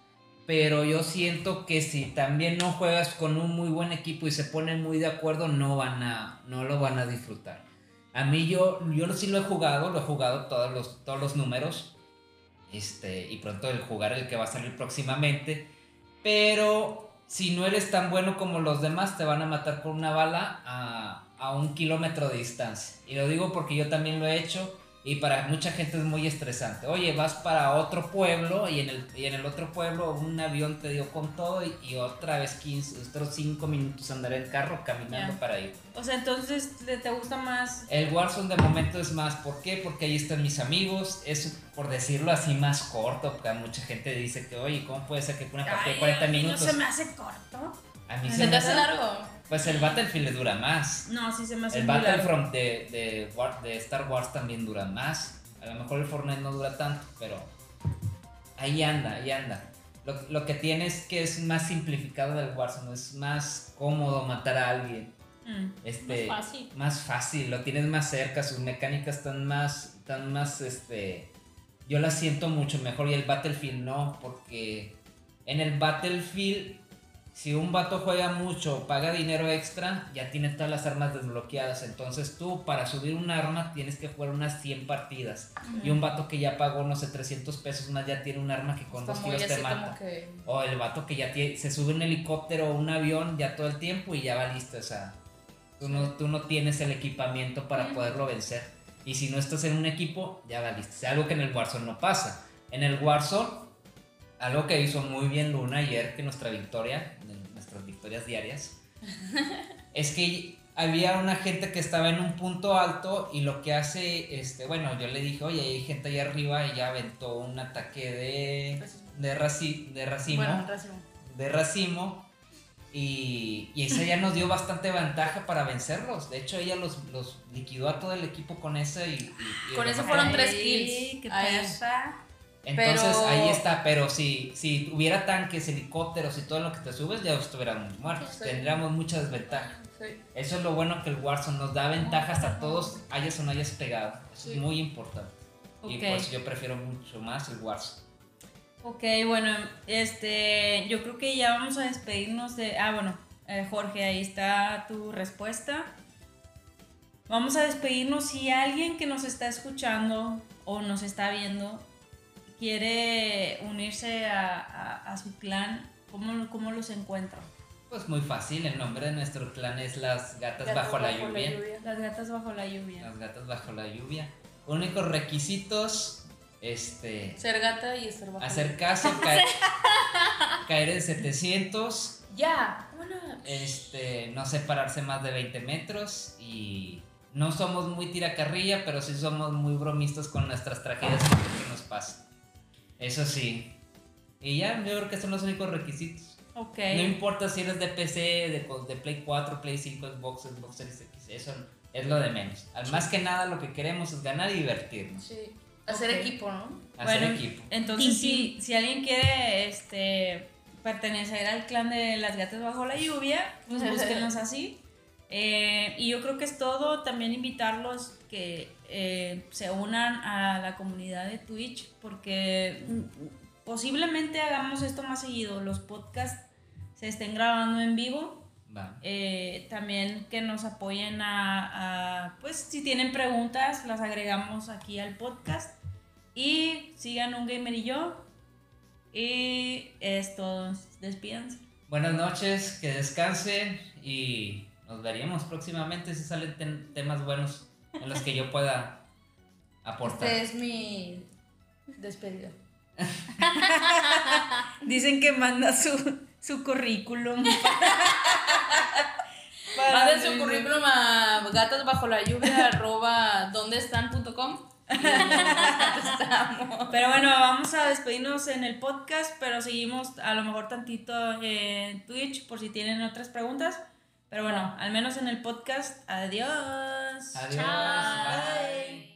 Pero yo siento que si también no juegas con un muy buen equipo y se ponen muy de acuerdo, no van a, no lo van a disfrutar. A mí yo, yo sí lo he jugado, lo he jugado todos los, todos los números. Este, y pronto el jugar el que va a salir próximamente. Pero si no eres tan bueno como los demás, te van a matar con una bala a, a un kilómetro de distancia. Y lo digo porque yo también lo he hecho. Y para mucha gente es muy estresante. Oye, vas para otro pueblo y en el, y en el otro pueblo un avión te dio con todo y, y otra vez 15, otros 5 minutos andar en carro caminando para ir. O sea, entonces te, te gusta más. El Warzone de momento es más, ¿por qué? Porque ahí están mis amigos, es por decirlo así más corto, porque mucha gente dice que, oye, ¿cómo puede ser que una partida de Ay, 40 a mí minutos? No se me hace corto. A mí se ¿Se me hace- largo? Pues el Battlefield le dura más. No, sí se me hace El muy. Battlefront de, de, War- de Star Wars también dura más. A lo mejor el Fortnite no dura tanto, pero ahí anda, ahí anda. Lo, lo que tiene es que es más simplificado del Warzone, es más cómodo matar a alguien. Mm. Este, Más fácil. más fácil, lo tienes más cerca, sus mecánicas están más, están más, este, yo las siento mucho mejor y el Battlefield no, porque en el Battlefield, si un vato juega mucho, paga dinero extra, ya tiene todas las armas desbloqueadas, entonces tú para subir un arma tienes que jugar unas 100 partidas y un vato que ya pagó, no sé, 300 pesos más ya tiene un arma que con dos tiros te mata. que... O el vato que ya tie- se sube un helicóptero o un avión ya todo el tiempo y ya va listo. O sea, tú no, tú no tienes el equipamiento para poderlo vencer. Y si no estás en un equipo, ya va listo. O sea, algo que en el Warzone no pasa. En el Warzone, algo que hizo muy bien Luna ayer, que nuestra victoria, victorias diarias, es que había una gente que estaba en un punto alto y lo que hace, este, bueno, yo le dije, oye, hay gente allá arriba y ya aventó un ataque de, de, raci- de racimo, Bueno, racimo. de racimo y, y esa ya nos dio bastante ventaja para vencerlos. De hecho, ella los, los liquidó a todo el equipo con esa y... y- y Con eso fueron tres kills. ¿Qué? Entonces Pero- ahí está, pero si, si hubiera tanques, helicópteros y todo lo que te subes, ya estuviéramos muertos. Sí. Tendríamos mucha desventaja. Sí. Eso es lo bueno que el Warzone nos da ventajas a todos, hayas o no hayas pegado. Eso Sí. es muy importante. Y Ok. por eso yo prefiero mucho más el Warzone. Ok, bueno, este, yo creo que ya vamos a despedirnos de, ah, bueno, eh, Jorge, ahí está tu respuesta. Vamos a despedirnos si alguien que nos está escuchando o nos está viendo quiere unirse a, a- a su clan, ¿cómo, ¿cómo los encuentra? Pues muy fácil, el nombre de nuestro clan es Las Gatas Gatos Bajo, la, lluvia. Las gatas bajo la lluvia. Las Gatas Bajo la Lluvia. Únicos requisitos, este, Ser gata y estar bajo. hacer caso, caer, caer en 700, Ya. Bueno. este, no separarse más de 20 metros y no somos muy tiracarrilla, pero sí somos muy bromistas con nuestras tragedias que nos pasan. Eso sí. Y ya, yo creo que son los únicos requisitos. Ok. No importa si eres de PC, de, Play 4, Play 5, Xbox, Xbox Series X, eso es lo de menos. Al más que nada lo que queremos es ganar y divertirnos. Sí. Hacer equipo, ¿no? Hacer Bueno, equipo. Entonces, si, si alguien quiere este, pertenecer al clan de las gatas bajo la lluvia, pues búsquenos así. Eh, y yo creo que es todo. También invitarlos que eh, se unan a la comunidad de Twitch, porque mm, posiblemente hagamos esto más seguido. Los podcasts se estén grabando en vivo. Eh, también que nos apoyen a, a, pues si tienen preguntas las agregamos aquí al podcast y sigan un gamer y yo y esto despídense Buenas noches, que descansen y nos veríamos próximamente si salen tem- temas buenos en los que yo pueda aportar. Este es mi despedida. dicen que manda su, su currículum Para- Manden su currículum a gatas bajo la lluvia arroba dondeestan.com. Pero bueno, vamos a despedirnos en el podcast, pero seguimos a lo mejor tantito en Twitch por si tienen otras preguntas. Pero bueno, al menos en el podcast, adiós. Adiós. Chao. Bye.